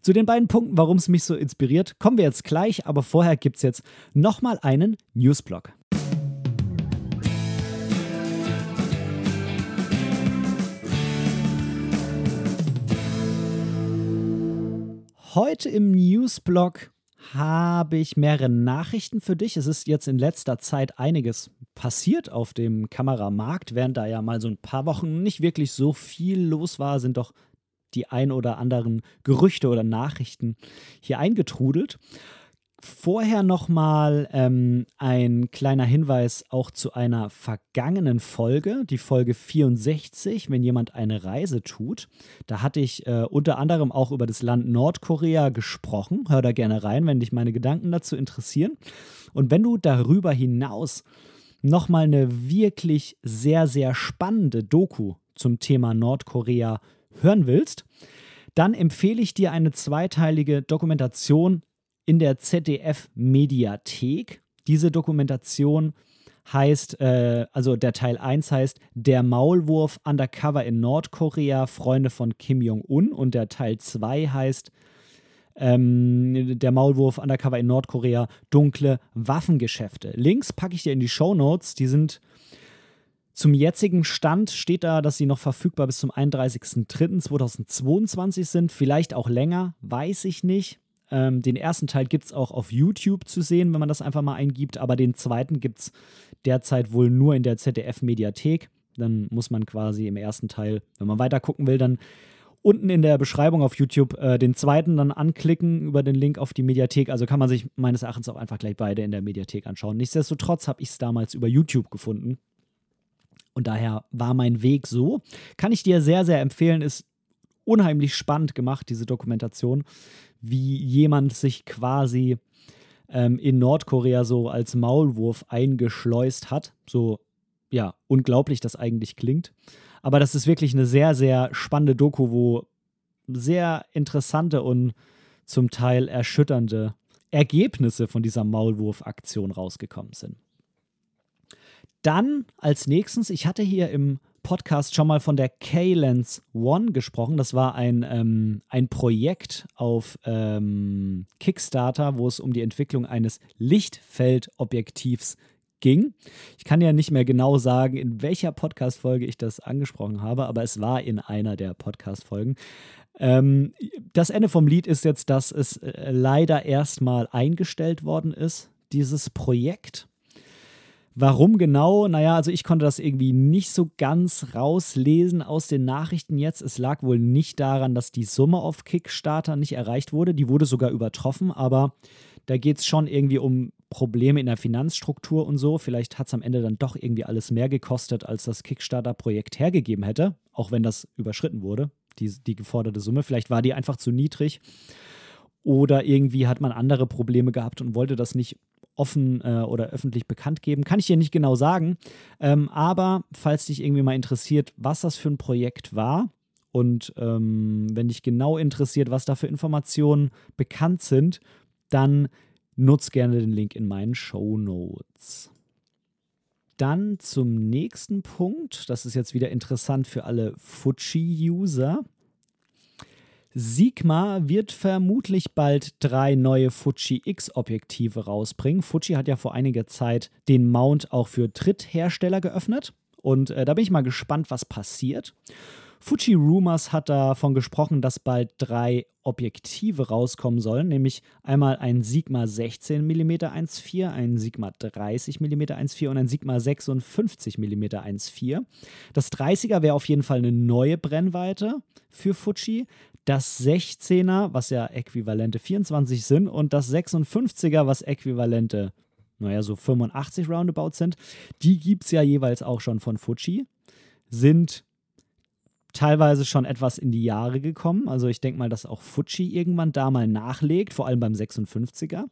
Zu den beiden Punkten, warum es mich so inspiriert, kommen wir jetzt gleich, aber vorher gibt es jetzt nochmal einen Newsblog. Heute im Newsblog habe ich mehrere Nachrichten für dich. Es ist jetzt in letzter Zeit einiges passiert auf dem Kameramarkt, während da ja mal so ein paar Wochen nicht wirklich so viel los war, sind doch die ein oder anderen Gerüchte oder Nachrichten hier eingetrudelt. Vorher nochmal ähm, ein kleiner Hinweis auch zu einer vergangenen Folge, die Folge 64, wenn jemand eine Reise tut. Da hatte ich äh, unter anderem auch über das Land Nordkorea gesprochen. Hör da gerne rein, wenn dich meine Gedanken dazu interessieren. Und wenn du darüber hinaus nochmal eine wirklich sehr, sehr spannende Doku zum Thema Nordkorea hören willst, dann empfehle ich dir eine zweiteilige Dokumentation in der ZDF-Mediathek. Diese Dokumentation heißt, äh, also der Teil 1 heißt Der Maulwurf Undercover in Nordkorea, Freunde von Kim Jong-un. Und der Teil 2 heißt ähm, Der Maulwurf Undercover in Nordkorea, dunkle Waffengeschäfte. Links packe ich dir in die Show Notes. Die sind zum jetzigen Stand steht da, dass sie noch verfügbar bis zum 31.03.2022 sind. Vielleicht auch länger, weiß ich nicht. Ähm, den ersten Teil gibt es auch auf YouTube zu sehen, wenn man das einfach mal eingibt, aber den zweiten gibt es derzeit wohl nur in der ZDF-Mediathek. Dann muss man quasi im ersten Teil, wenn man weiter gucken will, dann unten in der Beschreibung auf YouTube äh, den zweiten dann anklicken über den Link auf die Mediathek. Also kann man sich meines Erachtens auch einfach gleich beide in der Mediathek anschauen. Nichtsdestotrotz habe ich es damals über YouTube gefunden. Und daher war mein Weg so. Kann ich dir sehr, sehr empfehlen. Ist unheimlich spannend gemacht, diese Dokumentation wie jemand sich quasi ähm, in Nordkorea so als Maulwurf eingeschleust hat. So, ja, unglaublich das eigentlich klingt. Aber das ist wirklich eine sehr, sehr spannende Doku, wo sehr interessante und zum Teil erschütternde Ergebnisse von dieser Maulwurf-Aktion rausgekommen sind. Dann als nächstes, ich hatte hier im Podcast schon mal von der K-Lens One gesprochen. Das war ein, ähm, ein Projekt auf ähm, Kickstarter, wo es um die Entwicklung eines Lichtfeldobjektivs ging. Ich kann ja nicht mehr genau sagen, in welcher Podcast-Folge ich das angesprochen habe, aber es war in einer der Podcast-Folgen. Ähm, das Ende vom Lied ist jetzt, dass es äh, leider erstmal eingestellt worden ist, dieses Projekt. Warum genau? Naja, also ich konnte das irgendwie nicht so ganz rauslesen aus den Nachrichten jetzt. Es lag wohl nicht daran, dass die Summe auf Kickstarter nicht erreicht wurde. Die wurde sogar übertroffen, aber da geht es schon irgendwie um Probleme in der Finanzstruktur und so. Vielleicht hat es am Ende dann doch irgendwie alles mehr gekostet, als das Kickstarter-Projekt hergegeben hätte, auch wenn das überschritten wurde, die, die geforderte Summe. Vielleicht war die einfach zu niedrig. Oder irgendwie hat man andere Probleme gehabt und wollte das nicht offen äh, oder öffentlich bekannt geben. Kann ich dir nicht genau sagen. Ähm, aber falls dich irgendwie mal interessiert, was das für ein Projekt war und ähm, wenn dich genau interessiert, was da für Informationen bekannt sind, dann nutz gerne den Link in meinen Show Notes. Dann zum nächsten Punkt. Das ist jetzt wieder interessant für alle Fuji-User. Sigma wird vermutlich bald drei neue Fuji X-Objektive rausbringen. Fuji hat ja vor einiger Zeit den Mount auch für Dritthersteller geöffnet. Und äh, da bin ich mal gespannt, was passiert. Fuji Rumors hat davon gesprochen, dass bald drei Objektive rauskommen sollen, nämlich einmal ein Sigma 16 mm 1.4, ein Sigma 30 mm 1.4 und ein Sigma 56 mm 1.4. Das 30er wäre auf jeden Fall eine neue Brennweite für Fuji. Das 16er, was ja äquivalente 24 sind, und das 56er, was äquivalente, naja, so 85 Roundabout sind, die gibt es ja jeweils auch schon von Fuji, sind teilweise schon etwas in die Jahre gekommen. Also ich denke mal, dass auch Fuji irgendwann da mal nachlegt, vor allem beim 56er.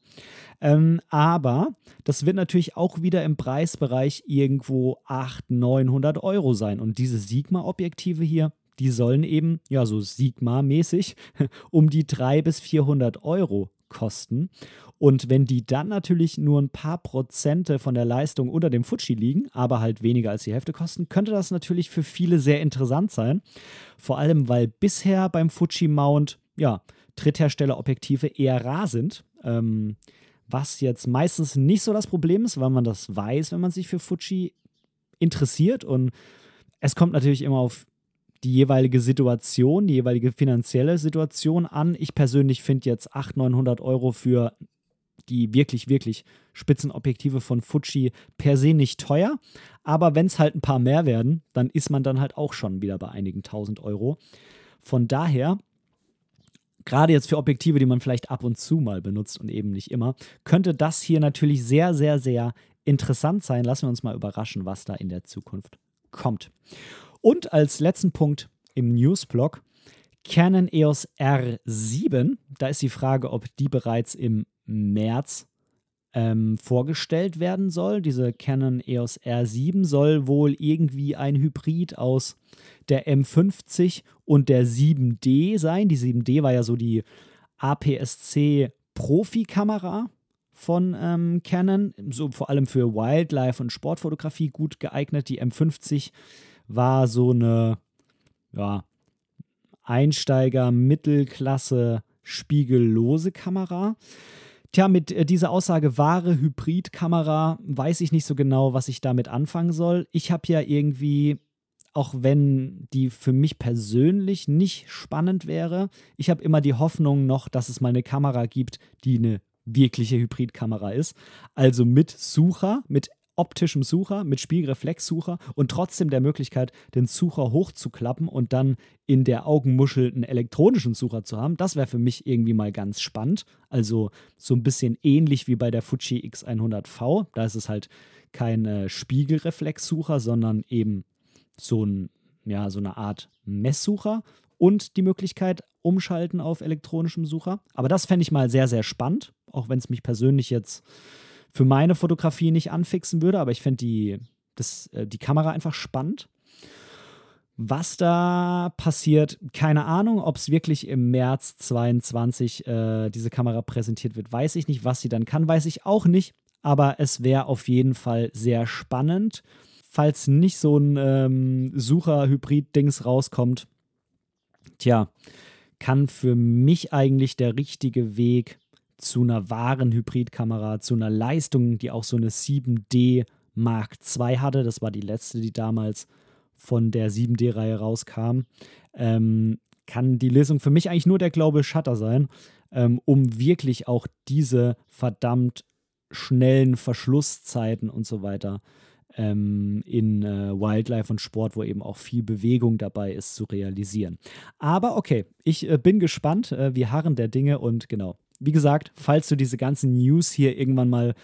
Ähm, aber das wird natürlich auch wieder im Preisbereich irgendwo 800, 900 Euro sein. Und diese Sigma-Objektive hier, die sollen eben, ja, so Sigma-mäßig, um die 300 bis 400 Euro kosten. Und wenn die dann natürlich nur ein paar Prozente von der Leistung unter dem Fuji liegen, aber halt weniger als die Hälfte kosten, könnte das natürlich für viele sehr interessant sein. Vor allem, weil bisher beim Fuji Mount, ja, Drittherstellerobjektive eher rar sind. Ähm, was jetzt meistens nicht so das Problem ist, weil man das weiß, wenn man sich für Fuji interessiert. Und es kommt natürlich immer auf die jeweilige Situation, die jeweilige finanzielle Situation an. Ich persönlich finde jetzt 800, 900 Euro für die wirklich, wirklich Spitzenobjektive von Fuji per se nicht teuer. Aber wenn es halt ein paar mehr werden, dann ist man dann halt auch schon wieder bei einigen tausend Euro. Von daher, gerade jetzt für Objektive, die man vielleicht ab und zu mal benutzt und eben nicht immer, könnte das hier natürlich sehr, sehr, sehr interessant sein. Lassen wir uns mal überraschen, was da in der Zukunft kommt. Und als letzten Punkt im Newsblog Canon EOS R7. Da ist die Frage, ob die bereits im März ähm, vorgestellt werden soll. Diese Canon EOS R7 soll wohl irgendwie ein Hybrid aus der M50 und der 7D sein. Die 7D war ja so die APS-C Profi-Kamera von ähm, Canon, so vor allem für Wildlife und Sportfotografie gut geeignet. Die M50 war so eine ja, Einsteiger, Mittelklasse, spiegellose Kamera. Tja, mit äh, dieser Aussage wahre Hybridkamera weiß ich nicht so genau, was ich damit anfangen soll. Ich habe ja irgendwie, auch wenn die für mich persönlich nicht spannend wäre, ich habe immer die Hoffnung noch, dass es mal eine Kamera gibt, die eine wirkliche Hybridkamera ist. Also mit Sucher, mit optischem Sucher, mit Spiegelreflexsucher und trotzdem der Möglichkeit, den Sucher hochzuklappen und dann in der Augenmuschel einen elektronischen Sucher zu haben. Das wäre für mich irgendwie mal ganz spannend. Also so ein bisschen ähnlich wie bei der Fuji X100V. Da ist es halt kein äh, Spiegelreflexsucher, sondern eben so, ein, ja, so eine Art Messsucher und die Möglichkeit umschalten auf elektronischem Sucher. Aber das fände ich mal sehr, sehr spannend, auch wenn es mich persönlich jetzt für meine Fotografie nicht anfixen würde, aber ich finde die, äh, die Kamera einfach spannend. Was da passiert, keine Ahnung. Ob es wirklich im März 22 äh, diese Kamera präsentiert wird, weiß ich nicht. Was sie dann kann, weiß ich auch nicht. Aber es wäre auf jeden Fall sehr spannend. Falls nicht so ein ähm, Sucher-Hybrid-Dings rauskommt, tja, kann für mich eigentlich der richtige Weg zu einer wahren Hybridkamera, zu einer Leistung, die auch so eine 7D Mark II hatte. Das war die letzte, die damals von der 7D-Reihe rauskam. Ähm, kann die Lösung für mich eigentlich nur der Global Shutter sein, ähm, um wirklich auch diese verdammt schnellen Verschlusszeiten und so weiter ähm, in äh, Wildlife und Sport, wo eben auch viel Bewegung dabei ist, zu realisieren. Aber okay, ich äh, bin gespannt. Äh, wir harren der Dinge und genau, wie gesagt, falls du diese ganzen News hier irgendwann mal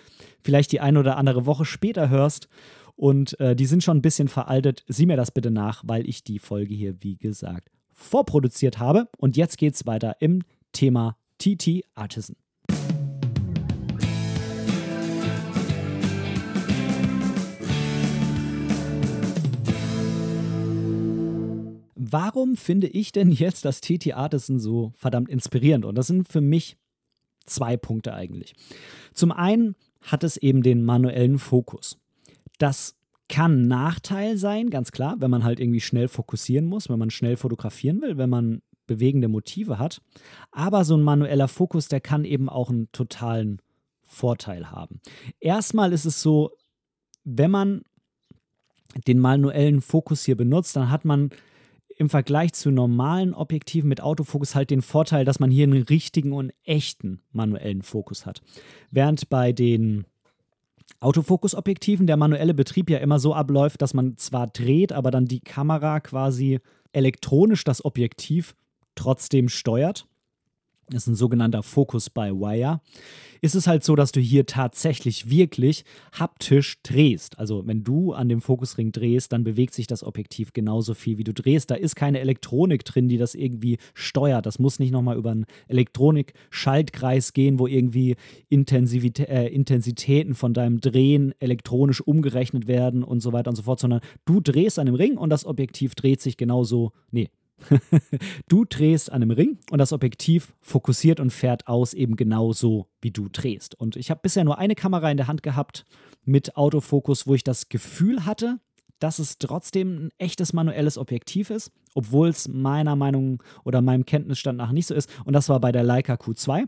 vielleicht die eine oder andere Woche später hörst und äh, die sind schon ein bisschen veraltet, sieh mir das bitte nach, weil ich die Folge hier, wie gesagt, vorproduziert habe. Und jetzt geht's weiter im Thema TT Artisan. Warum finde ich denn jetzt das TT Artisan so verdammt inspirierend? Und das sind für mich zwei Punkte eigentlich. Zum einen hat es eben den manuellen Fokus. Das kann Nachteil sein, ganz klar, wenn man halt irgendwie schnell fokussieren muss, wenn man schnell fotografieren will, wenn man bewegende Motive hat. Aber so ein manueller Fokus, der kann eben auch einen totalen Vorteil haben. Erstmal ist es so, wenn man den manuellen Fokus hier benutzt, dann hat man im Vergleich zu normalen Objektiven mit Autofokus halt den Vorteil, dass man hier einen richtigen und echten manuellen Fokus hat. Während bei den Autofokusobjektiven der manuelle Betrieb ja immer so abläuft, dass man zwar dreht, aber dann die Kamera quasi elektronisch das Objektiv trotzdem steuert ist ein sogenannter Focus by Wire, ist es halt so, dass du hier tatsächlich wirklich haptisch drehst. Also wenn du an dem Fokusring drehst, dann bewegt sich das Objektiv genauso viel, wie du drehst. Da ist keine Elektronik drin, die das irgendwie steuert. Das muss nicht nochmal über einen Elektronik-Schaltkreis gehen, wo irgendwie Intensivitä äh, Intensitäten von deinem Drehen elektronisch umgerechnet werden und so weiter und so fort, sondern du drehst an dem Ring und das Objektiv dreht sich genauso, nee, du drehst an einem Ring und das Objektiv fokussiert und fährt aus eben genauso, wie du drehst. Und ich habe bisher nur eine Kamera in der Hand gehabt mit Autofokus, wo ich das Gefühl hatte, dass es trotzdem ein echtes manuelles Objektiv ist, obwohl es meiner Meinung oder meinem Kenntnisstand nach nicht so ist. Und das war bei der Leica Q2.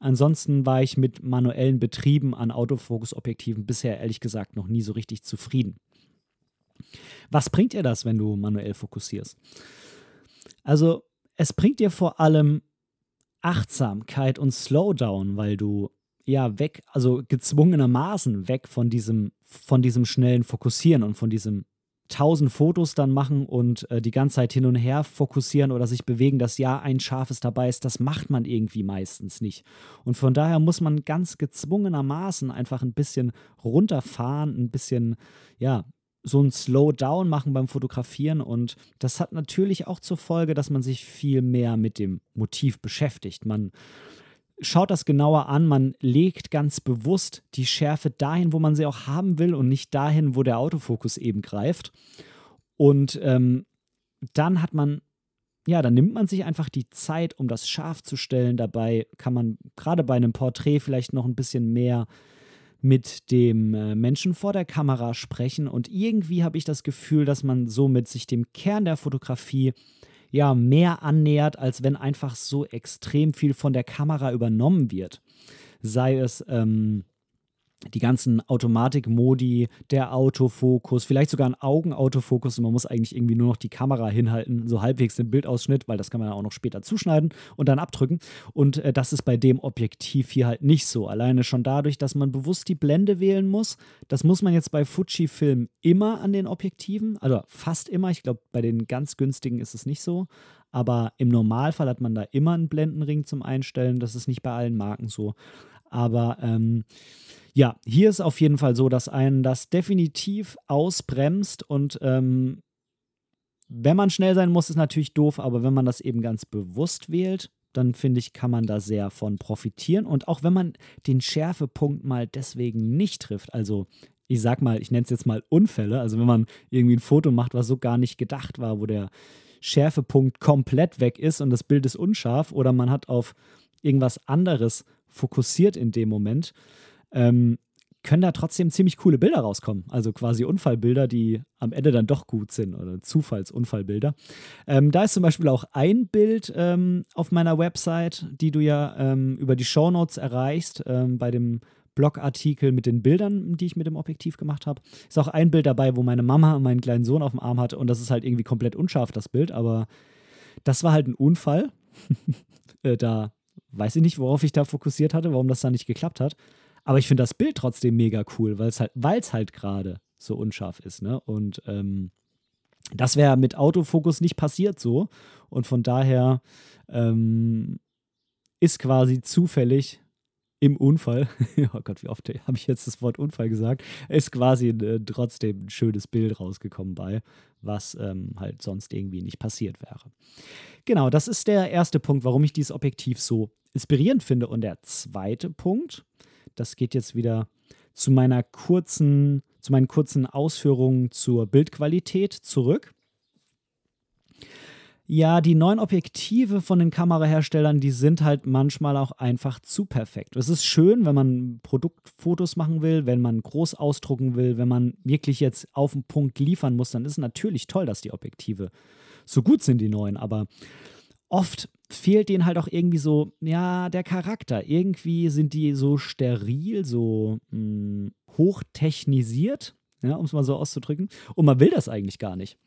Ansonsten war ich mit manuellen Betrieben an Autofokusobjektiven bisher ehrlich gesagt noch nie so richtig zufrieden. Was bringt dir das, wenn du manuell fokussierst? Also es bringt dir vor allem Achtsamkeit und Slowdown, weil du ja weg, also gezwungenermaßen weg von diesem, von diesem schnellen Fokussieren und von diesem tausend Fotos dann machen und äh, die ganze Zeit hin und her fokussieren oder sich bewegen, dass ja ein scharfes dabei ist, das macht man irgendwie meistens nicht. Und von daher muss man ganz gezwungenermaßen einfach ein bisschen runterfahren, ein bisschen, ja, so ein Slowdown machen beim Fotografieren und das hat natürlich auch zur Folge, dass man sich viel mehr mit dem Motiv beschäftigt. Man schaut das genauer an, man legt ganz bewusst die Schärfe dahin, wo man sie auch haben will und nicht dahin, wo der Autofokus eben greift. Und ähm, dann hat man, ja, dann nimmt man sich einfach die Zeit, um das scharf zu stellen. Dabei kann man gerade bei einem Porträt vielleicht noch ein bisschen mehr mit dem äh, Menschen vor der Kamera sprechen und irgendwie habe ich das Gefühl, dass man somit sich dem Kern der Fotografie ja mehr annähert, als wenn einfach so extrem viel von der Kamera übernommen wird. Sei es ähm, die ganzen Automatikmodi, der Autofokus, vielleicht sogar ein Augenautofokus und man muss eigentlich irgendwie nur noch die Kamera hinhalten, so halbwegs den Bildausschnitt, weil das kann man ja auch noch später zuschneiden und dann abdrücken. Und äh, das ist bei dem Objektiv hier halt nicht so. Alleine schon dadurch, dass man bewusst die Blende wählen muss. Das muss man jetzt bei Fuji-Film immer an den Objektiven, also fast immer. Ich glaube, bei den ganz günstigen ist es nicht so. Aber im Normalfall hat man da immer einen Blendenring zum Einstellen. Das ist nicht bei allen Marken so. Aber ähm, ja, hier ist auf jeden Fall so, dass einen das definitiv ausbremst und ähm, wenn man schnell sein muss, ist natürlich doof, aber wenn man das eben ganz bewusst wählt, dann finde ich, kann man da sehr von profitieren. Und auch wenn man den Schärfepunkt mal deswegen nicht trifft, also ich sag mal, ich nenne es jetzt mal Unfälle, also wenn man irgendwie ein Foto macht, was so gar nicht gedacht war, wo der Schärfepunkt komplett weg ist und das Bild ist unscharf oder man hat auf irgendwas anderes fokussiert in dem Moment, ähm, können da trotzdem ziemlich coole Bilder rauskommen. Also quasi Unfallbilder, die am Ende dann doch gut sind oder Zufallsunfallbilder. Ähm, da ist zum Beispiel auch ein Bild ähm, auf meiner Website, die du ja ähm, über die Shownotes erreichst, ähm, bei dem Blogartikel mit den Bildern, die ich mit dem Objektiv gemacht habe. Ist auch ein Bild dabei, wo meine Mama meinen kleinen Sohn auf dem Arm hatte und das ist halt irgendwie komplett unscharf, das Bild, aber das war halt ein Unfall. äh, da weiß ich nicht, worauf ich da fokussiert hatte, warum das da nicht geklappt hat. Aber ich finde das Bild trotzdem mega cool, weil es halt, halt gerade so unscharf ist, ne? Und ähm, das wäre mit Autofokus nicht passiert so. Und von daher ähm, ist quasi zufällig im Unfall, oh Gott, wie oft habe ich jetzt das Wort Unfall gesagt, ist quasi äh, trotzdem ein schönes Bild rausgekommen bei, was ähm, halt sonst irgendwie nicht passiert wäre. Genau, das ist der erste Punkt, warum ich dieses Objektiv so inspirierend finde. Und der zweite Punkt, das geht jetzt wieder zu meiner kurzen, zu meinen kurzen Ausführungen zur Bildqualität zurück. Ja, die neuen Objektive von den Kameraherstellern, die sind halt manchmal auch einfach zu perfekt. Es ist schön, wenn man Produktfotos machen will, wenn man groß ausdrucken will, wenn man wirklich jetzt auf den Punkt liefern muss, dann ist es natürlich toll, dass die Objektive so gut sind, die neuen. Aber oft fehlt denen halt auch irgendwie so, ja, der Charakter. Irgendwie sind die so steril, so mh, hm, hochtechnisiert, ja, um es mal so auszudrücken. Und man will das eigentlich gar nicht.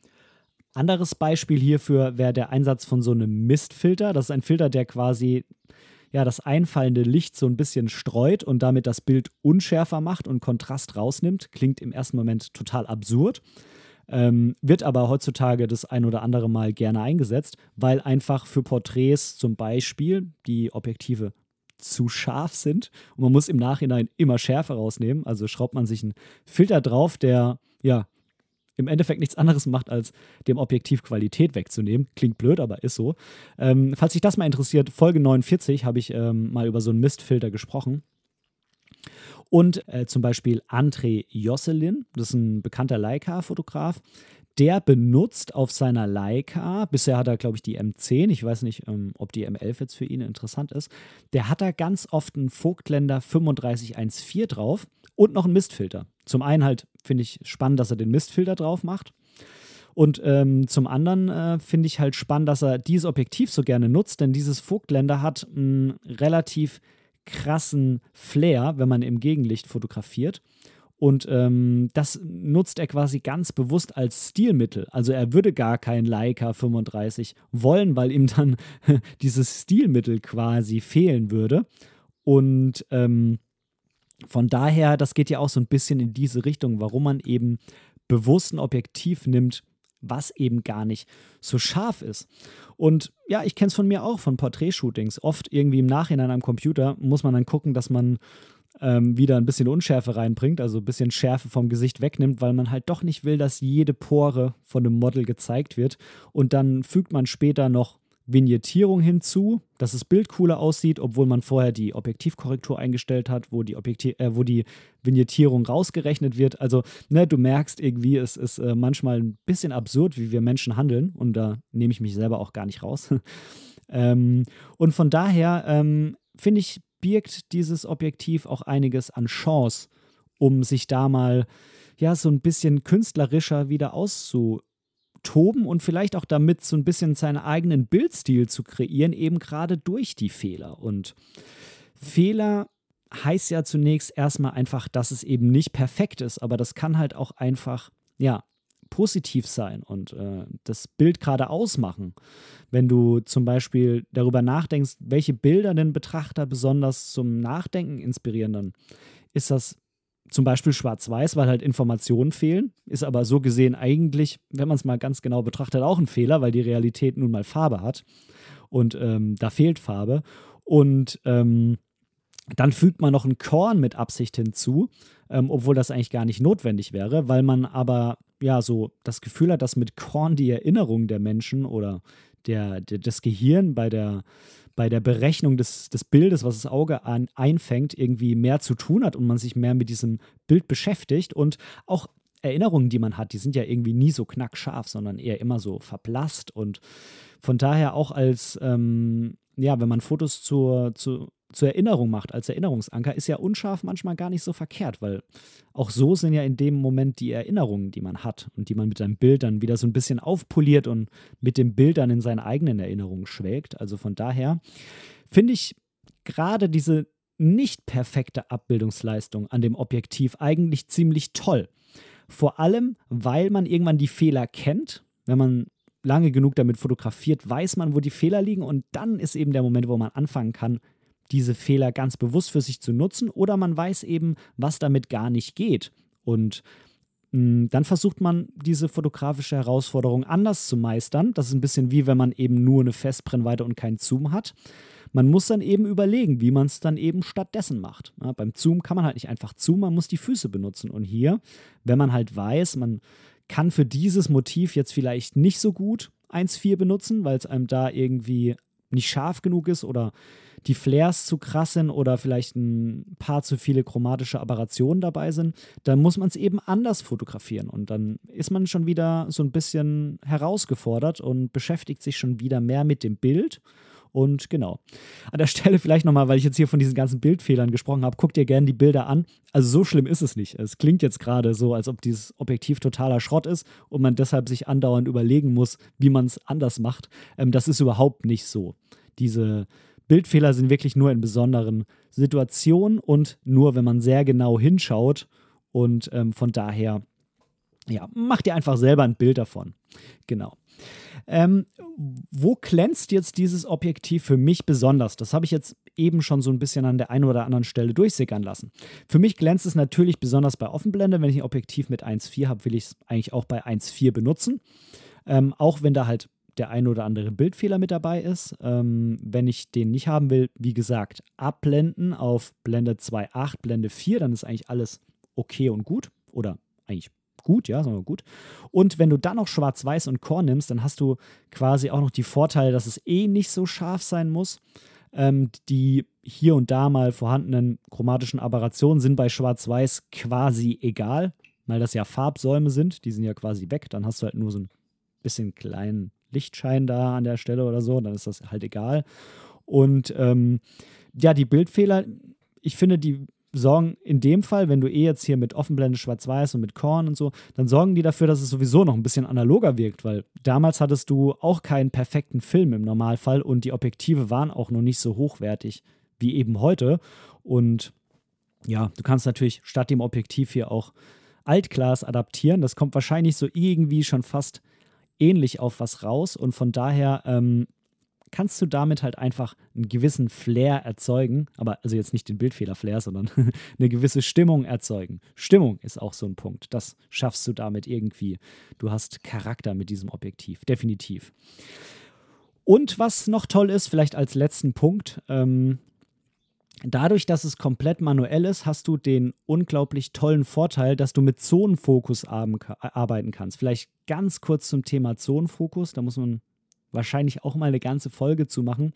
Anderes Beispiel hierfür wäre der Einsatz von so einem Mistfilter. Das ist ein Filter, der quasi ja, das einfallende Licht so ein bisschen streut und damit das Bild unschärfer macht und Kontrast rausnimmt. Klingt im ersten Moment total absurd. Ähm, wird aber heutzutage das ein oder andere Mal gerne eingesetzt, weil einfach für Porträts zum Beispiel die Objektive zu scharf sind und man muss im Nachhinein immer Schärfe rausnehmen. Also schraubt man sich einen Filter drauf, der ja im Endeffekt nichts anderes macht, als dem Objektiv Qualität wegzunehmen. Klingt blöd, aber ist so. Ähm, falls sich das mal interessiert, Folge 49 habe ich ähm, mal über so einen Mistfilter gesprochen. Und äh, zum Beispiel André Josselin, das ist ein bekannter Leica-Fotograf, der benutzt auf seiner Leica, bisher hat er, glaube ich, die M10, ich weiß nicht, ähm, ob die M11 jetzt für ihn interessant ist, der hat da ganz oft einen Vogtländer 3514 drauf und noch einen Mistfilter. Zum einen halt finde ich spannend, dass er den Mistfilter drauf macht. Und ähm, zum anderen äh, finde ich halt spannend, dass er dieses Objektiv so gerne nutzt, denn dieses Vogtländer hat einen relativ krassen Flair, wenn man im Gegenlicht fotografiert. Und ähm, das nutzt er quasi ganz bewusst als Stilmittel. Also er würde gar kein Leica 35 wollen, weil ihm dann dieses Stilmittel quasi fehlen würde. Und ähm, von daher, das geht ja auch so ein bisschen in diese Richtung, warum man eben bewusst ein Objektiv nimmt, was eben gar nicht so scharf ist. Und ja, ich kenne es von mir auch, von Porträtshootings. Oft irgendwie im Nachhinein am Computer muss man dann gucken, dass man ähm, wieder ein bisschen Unschärfe reinbringt, also ein bisschen Schärfe vom Gesicht wegnimmt, weil man halt doch nicht will, dass jede Pore von einem Model gezeigt wird. Und dann fügt man später noch Vignettierung hinzu, dass das Bild cooler aussieht, obwohl man vorher die Objektivkorrektur eingestellt hat, wo die, Objektiv äh, wo die Vignettierung rausgerechnet wird. Also, ne, du merkst irgendwie, es ist äh, manchmal ein bisschen absurd, wie wir Menschen handeln. Und da nehme ich mich selber auch gar nicht raus. ähm, und von daher ähm, finde ich, birgt dieses Objektiv auch einiges an Chance, um sich da mal ja so ein bisschen künstlerischer wieder auszutoben und vielleicht auch damit so ein bisschen seinen eigenen Bildstil zu kreieren, eben gerade durch die Fehler. Und Fehler heißt ja zunächst erstmal einfach, dass es eben nicht perfekt ist, aber das kann halt auch einfach, ja, positiv sein und äh, das Bild gerade ausmachen. Wenn du zum Beispiel darüber nachdenkst, welche Bilder den Betrachter besonders zum Nachdenken inspirieren, dann ist das zum Beispiel schwarz-weiß, weil halt Informationen fehlen. Ist aber so gesehen eigentlich, wenn man es mal ganz genau betrachtet, auch ein Fehler, weil die Realität nun mal Farbe hat. Und ähm, da fehlt Farbe. Und ähm, dann fügt man noch ein Korn mit Absicht hinzu, ähm, obwohl das eigentlich gar nicht notwendig wäre, weil man aber ja so das Gefühl hat, dass mit Korn die Erinnerung der Menschen oder der, der, das Gehirn bei der, bei der Berechnung des, des Bildes, was das Auge an, einfängt, irgendwie mehr zu tun hat und man sich mehr mit diesem Bild beschäftigt und auch Erinnerungen, die man hat, die sind ja irgendwie nie so knackscharf, sondern eher immer so verblasst und von daher auch als, ähm, ja, wenn man Fotos zur, zu, zur Erinnerung macht, als Erinnerungsanker, ist ja unscharf manchmal gar nicht so verkehrt, weil auch so sind ja in dem Moment die Erinnerungen, die man hat und die man mit seinem Bild dann wieder so ein bisschen aufpoliert und mit dem Bild dann in seinen eigenen Erinnerungen schwelgt. Also von daher finde ich gerade diese nicht perfekte Abbildungsleistung an dem Objektiv eigentlich ziemlich toll. Vor allem, weil man irgendwann die Fehler kennt, wenn man lange genug damit fotografiert, weiß man, wo die Fehler liegen und dann ist eben der Moment, wo man anfangen kann, diese Fehler ganz bewusst für sich zu nutzen oder man weiß eben, was damit gar nicht geht. Und hm, dann versucht man diese fotografische Herausforderung anders zu meistern. Das ist ein bisschen wie wenn man eben nur eine Festbrennweite und keinen Zoom hat. Man muss dann eben überlegen, wie man es dann eben stattdessen macht. Ja, beim Zoom kann man halt nicht einfach zoomen, man muss die Füße benutzen. Und hier, wenn man halt weiß, man kann für dieses Motiv jetzt vielleicht nicht so gut 1.4 benutzen, weil es einem da irgendwie nicht scharf genug ist oder die Flares zu krass sind oder vielleicht ein paar zu viele chromatische Aberrationen dabei sind, dann muss man es eben anders fotografieren. Und dann ist man schon wieder so ein bisschen herausgefordert und beschäftigt sich schon wieder mehr mit dem Bild Und genau. An der Stelle vielleicht nochmal, weil ich jetzt hier von diesen ganzen Bildfehlern gesprochen habe, guck dir gerne die Bilder an. Also so schlimm ist es nicht. Es klingt jetzt gerade so, als ob dieses Objektiv totaler Schrott ist und man deshalb sich andauernd überlegen muss, wie man es anders macht. Ähm, das ist überhaupt nicht so. Diese Bildfehler sind wirklich nur in besonderen Situationen und nur, wenn man sehr genau hinschaut. Und ähm, von daher, ja, mach dir einfach selber ein Bild davon. Genau. Ähm, wo glänzt jetzt dieses Objektiv für mich besonders? Das habe ich jetzt eben schon so ein bisschen an der einen oder anderen Stelle durchsickern lassen. Für mich glänzt es natürlich besonders bei Offenblende. Wenn ich ein Objektiv mit 1.4 habe, will ich es eigentlich auch bei 1.4 benutzen. Ähm, auch wenn da halt der ein oder andere Bildfehler mit dabei ist. Ähm, wenn ich den nicht haben will, wie gesagt, abblenden auf Blende 2.8, Blende 4, dann ist eigentlich alles okay und gut. Oder eigentlich gut, ja, wir gut. Und wenn du dann noch Schwarz-Weiß und Core nimmst, dann hast du quasi auch noch die Vorteile, dass es eh nicht so scharf sein muss. Ähm, die hier und da mal vorhandenen chromatischen Aberrationen sind bei Schwarz-Weiß quasi egal, weil das ja Farbsäume sind. Die sind ja quasi weg. Dann hast du halt nur so ein bisschen kleinen Lichtschein da an der Stelle oder so. Dann ist das halt egal. Und ähm, ja, die Bildfehler, ich finde, die sorgen in dem Fall, wenn du eh jetzt hier mit Offenblende Schwarz-Weiß und mit Korn und so, dann sorgen die dafür, dass es sowieso noch ein bisschen analoger wirkt, weil damals hattest du auch keinen perfekten Film im Normalfall und die Objektive waren auch noch nicht so hochwertig wie eben heute. Und ja, du kannst natürlich statt dem Objektiv hier auch Altglas adaptieren. Das kommt wahrscheinlich so irgendwie schon fast ähnlich auf was raus und von daher ähm, kannst du damit halt einfach einen gewissen Flair erzeugen, aber also jetzt nicht den Bildfehler-Flair, sondern eine gewisse Stimmung erzeugen. Stimmung ist auch so ein Punkt. Das schaffst du damit irgendwie. Du hast Charakter mit diesem Objektiv, definitiv. Und was noch toll ist, vielleicht als letzten Punkt, ähm, Dadurch, dass es komplett manuell ist, hast du den unglaublich tollen Vorteil, dass du mit Zonenfokus arbeiten kannst. Vielleicht ganz kurz zum Thema Zonenfokus. Da muss man wahrscheinlich auch mal eine ganze Folge zu machen.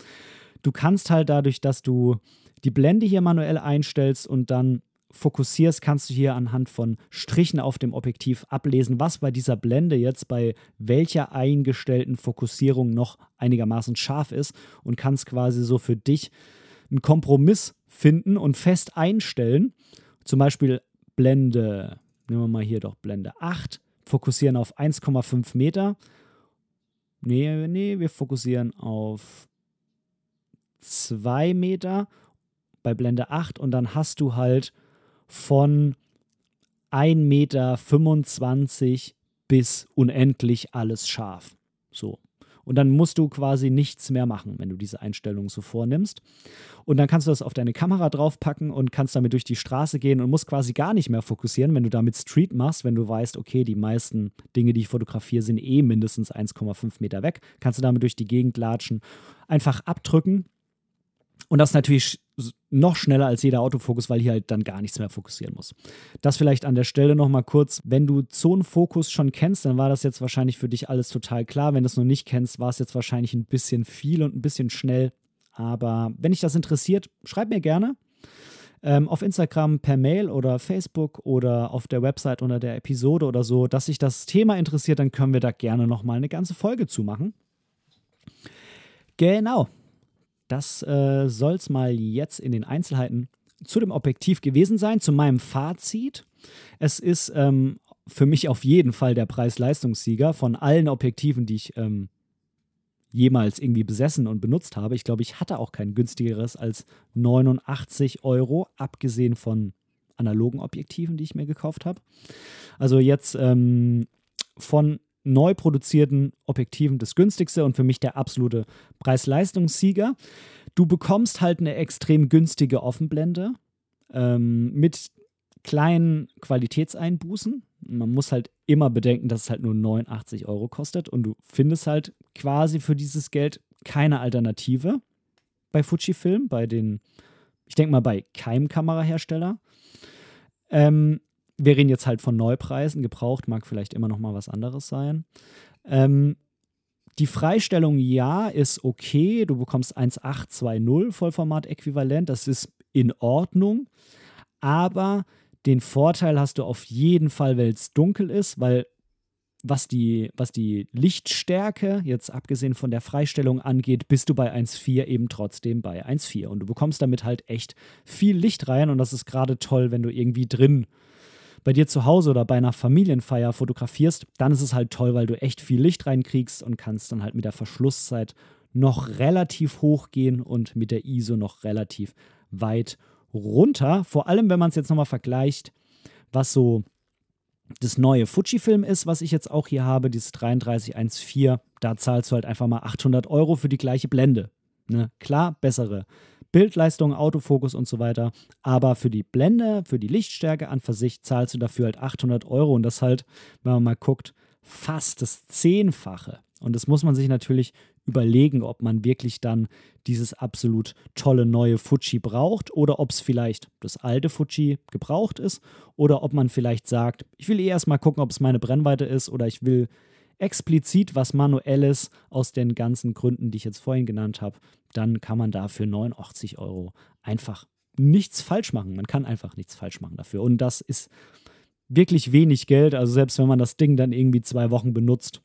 Du kannst halt dadurch, dass du die Blende hier manuell einstellst und dann fokussierst, kannst du hier anhand von Strichen auf dem Objektiv ablesen, was bei dieser Blende jetzt bei welcher eingestellten Fokussierung noch einigermaßen scharf ist und kannst quasi so für dich einen Kompromiss finden und fest einstellen. Zum Beispiel Blende, nehmen wir mal hier doch Blende 8, fokussieren auf 1,5 Meter Nee, nee, wir fokussieren auf 2 Meter bei Blende 8 und dann hast du halt von 1,25 Meter bis unendlich alles scharf. So. Und dann musst du quasi nichts mehr machen, wenn du diese Einstellung so vornimmst. Und dann kannst du das auf deine Kamera draufpacken und kannst damit durch die Straße gehen und musst quasi gar nicht mehr fokussieren, wenn du damit Street machst, wenn du weißt, okay, die meisten Dinge, die ich fotografiere, sind eh mindestens 1,5 Meter weg. Kannst du damit durch die Gegend latschen, einfach abdrücken. Und das natürlich noch schneller als jeder Autofokus, weil hier halt dann gar nichts mehr fokussieren muss. Das vielleicht an der Stelle nochmal kurz. Wenn du Zonenfokus schon kennst, dann war das jetzt wahrscheinlich für dich alles total klar. Wenn du es noch nicht kennst, war es jetzt wahrscheinlich ein bisschen viel und ein bisschen schnell. Aber wenn dich das interessiert, schreib mir gerne. Ähm, auf Instagram per Mail oder Facebook oder auf der Website unter der Episode oder so, dass sich das Thema interessiert, dann können wir da gerne nochmal eine ganze Folge zu machen. Genau. Das äh, soll es mal jetzt in den Einzelheiten zu dem Objektiv gewesen sein, zu meinem Fazit. Es ist ähm, für mich auf jeden Fall der Preis-Leistungssieger von allen Objektiven, die ich ähm, jemals irgendwie besessen und benutzt habe. Ich glaube, ich hatte auch kein günstigeres als 89 Euro, abgesehen von analogen Objektiven, die ich mir gekauft habe. Also jetzt ähm, von neu produzierten Objektiven das günstigste und für mich der absolute Preis-Leistungssieger. Du bekommst halt eine extrem günstige Offenblende ähm, mit kleinen Qualitätseinbußen. Man muss halt immer bedenken, dass es halt nur 89 Euro kostet und du findest halt quasi für dieses Geld keine Alternative bei Fujifilm, bei den, ich denke mal bei keinem Kamerahersteller. Ähm, wir reden jetzt halt von Neupreisen. Gebraucht mag vielleicht immer noch mal was anderes sein. Ähm, die Freistellung ja ist okay. Du bekommst 1.820 Vollformat-Äquivalent. Das ist in Ordnung. Aber den Vorteil hast du auf jeden Fall, weil es dunkel ist, weil was die, was die Lichtstärke, jetzt abgesehen von der Freistellung angeht, bist du bei 1,4 eben trotzdem bei 1,4. Und du bekommst damit halt echt viel Licht rein. Und das ist gerade toll, wenn du irgendwie drin bei dir zu Hause oder bei einer Familienfeier fotografierst, dann ist es halt toll, weil du echt viel Licht reinkriegst und kannst dann halt mit der Verschlusszeit noch relativ hoch gehen und mit der ISO noch relativ weit runter. Vor allem, wenn man es jetzt nochmal vergleicht, was so das neue Fujifilm ist, was ich jetzt auch hier habe, dieses 3314, da zahlst du halt einfach mal 800 Euro für die gleiche Blende. Ne? Klar, bessere Bildleistung, Autofokus und so weiter, aber für die Blende, für die Lichtstärke an für sich zahlst du dafür halt 800 Euro und das halt, wenn man mal guckt, fast das Zehnfache. Und das muss man sich natürlich überlegen, ob man wirklich dann dieses absolut tolle neue Fuji braucht oder ob es vielleicht das alte Fuji gebraucht ist oder ob man vielleicht sagt, ich will eh erstmal gucken, ob es meine Brennweite ist oder ich will explizit was Manuelles aus den ganzen Gründen, die ich jetzt vorhin genannt habe, dann kann man dafür 89 Euro einfach nichts falsch machen. Man kann einfach nichts falsch machen dafür. Und das ist wirklich wenig Geld. Also selbst wenn man das Ding dann irgendwie zwei Wochen benutzt,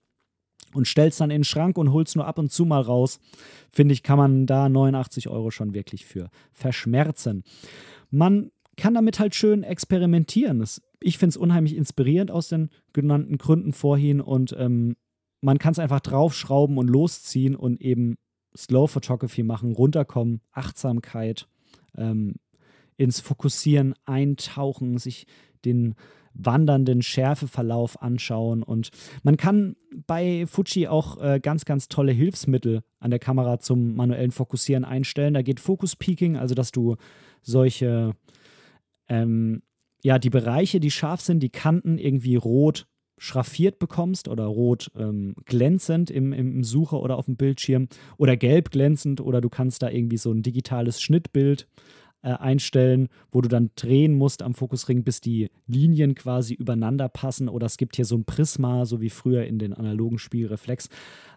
und stellst dann in den Schrank und holst nur ab und zu mal raus, finde ich, kann man da 89 Euro schon wirklich für verschmerzen. Man kann damit halt schön experimentieren. Das, ich finde es unheimlich inspirierend aus den genannten Gründen vorhin und ähm, man kann es einfach draufschrauben und losziehen und eben Slow Photography machen, runterkommen, Achtsamkeit, ähm, ins Fokussieren eintauchen, sich den wandernden Schärfeverlauf anschauen. Und man kann bei Fuji auch äh, ganz, ganz tolle Hilfsmittel an der Kamera zum manuellen Fokussieren einstellen. Da geht Focus Peaking, also dass du solche, ähm, ja, die Bereiche, die scharf sind, die Kanten irgendwie rot schraffiert bekommst oder rot ähm, glänzend im, im Sucher oder auf dem Bildschirm oder gelb glänzend oder du kannst da irgendwie so ein digitales Schnittbild äh, einstellen, wo du dann drehen musst am Fokusring, bis die Linien quasi übereinander passen. Oder es gibt hier so ein Prisma, so wie früher in den analogen Spielreflex.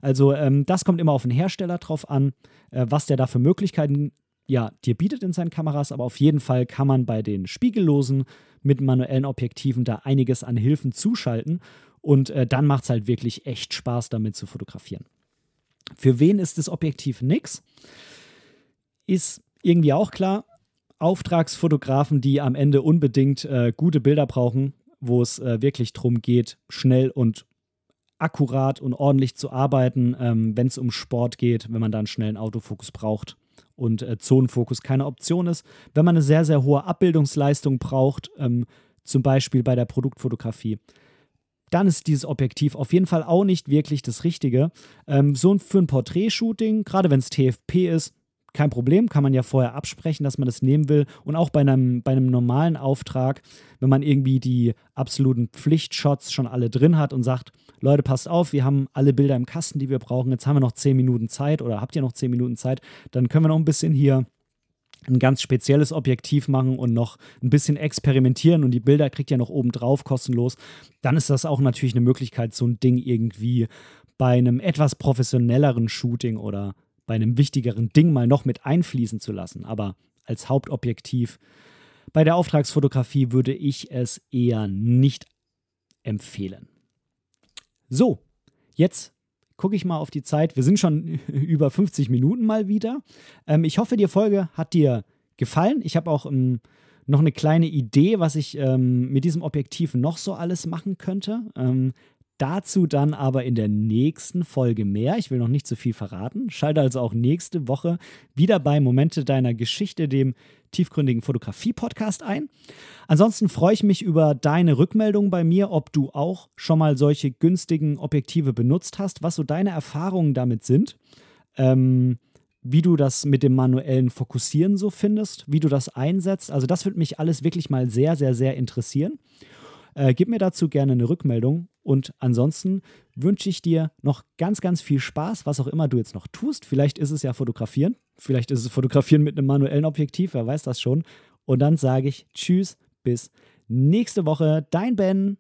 Also ähm, das kommt immer auf den Hersteller drauf an, äh, was der da für Möglichkeiten ja, dir bietet in seinen Kameras, aber auf jeden Fall kann man bei den spiegellosen mit manuellen Objektiven da einiges an Hilfen zuschalten und äh, dann macht es halt wirklich echt Spaß, damit zu fotografieren. Für wen ist das Objektiv nix? Ist irgendwie auch klar, Auftragsfotografen, die am Ende unbedingt äh, gute Bilder brauchen, wo es äh, wirklich darum geht, schnell und akkurat und ordentlich zu arbeiten, ähm, wenn es um Sport geht, wenn man schnell einen Autofokus braucht und äh, Zonenfokus keine Option ist. Wenn man eine sehr, sehr hohe Abbildungsleistung braucht, ähm, zum Beispiel bei der Produktfotografie, dann ist dieses Objektiv auf jeden Fall auch nicht wirklich das Richtige. Ähm, so für ein Porträtshooting, gerade wenn es TFP ist, kein Problem, kann man ja vorher absprechen, dass man das nehmen will. Und auch bei einem, bei einem normalen Auftrag, wenn man irgendwie die absoluten Pflichtshots schon alle drin hat und sagt, Leute, passt auf, wir haben alle Bilder im Kasten, die wir brauchen. Jetzt haben wir noch 10 Minuten Zeit oder habt ihr noch 10 Minuten Zeit, dann können wir noch ein bisschen hier ein ganz spezielles Objektiv machen und noch ein bisschen experimentieren und die Bilder kriegt ihr noch oben drauf kostenlos, dann ist das auch natürlich eine Möglichkeit, so ein Ding irgendwie bei einem etwas professionelleren Shooting oder bei einem wichtigeren Ding mal noch mit einfließen zu lassen. Aber als Hauptobjektiv bei der Auftragsfotografie würde ich es eher nicht empfehlen. So, jetzt gucke ich mal auf die Zeit. Wir sind schon über 50 Minuten mal wieder. Ähm, ich hoffe, die Folge hat dir gefallen. Ich habe auch ähm, noch eine kleine Idee, was ich ähm, mit diesem Objektiv noch so alles machen könnte. Dazu dann aber in der nächsten Folge mehr. Ich will noch nicht zu viel verraten. Schalte also auch nächste Woche wieder bei Momente deiner Geschichte, dem tiefgründigen Fotografie-Podcast ein. Ansonsten freue ich mich über deine Rückmeldung bei mir, ob du auch schon mal solche günstigen Objektive benutzt hast, was so deine Erfahrungen damit sind. Ähm, wie du das mit dem manuellen Fokussieren so findest, wie du das einsetzt. Also das würde mich alles wirklich mal sehr, sehr, sehr interessieren. Äh, gib mir dazu gerne eine Rückmeldung und ansonsten wünsche ich dir noch ganz, ganz viel Spaß, was auch immer du jetzt noch tust. Vielleicht ist es ja Fotografieren, vielleicht ist es Fotografieren mit einem manuellen Objektiv, wer weiß das schon. Und dann sage ich Tschüss, bis nächste Woche. Dein Ben.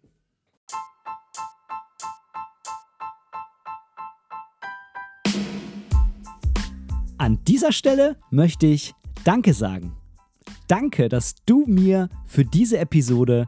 An dieser Stelle möchte ich Danke sagen. Danke, dass du mir für diese Episode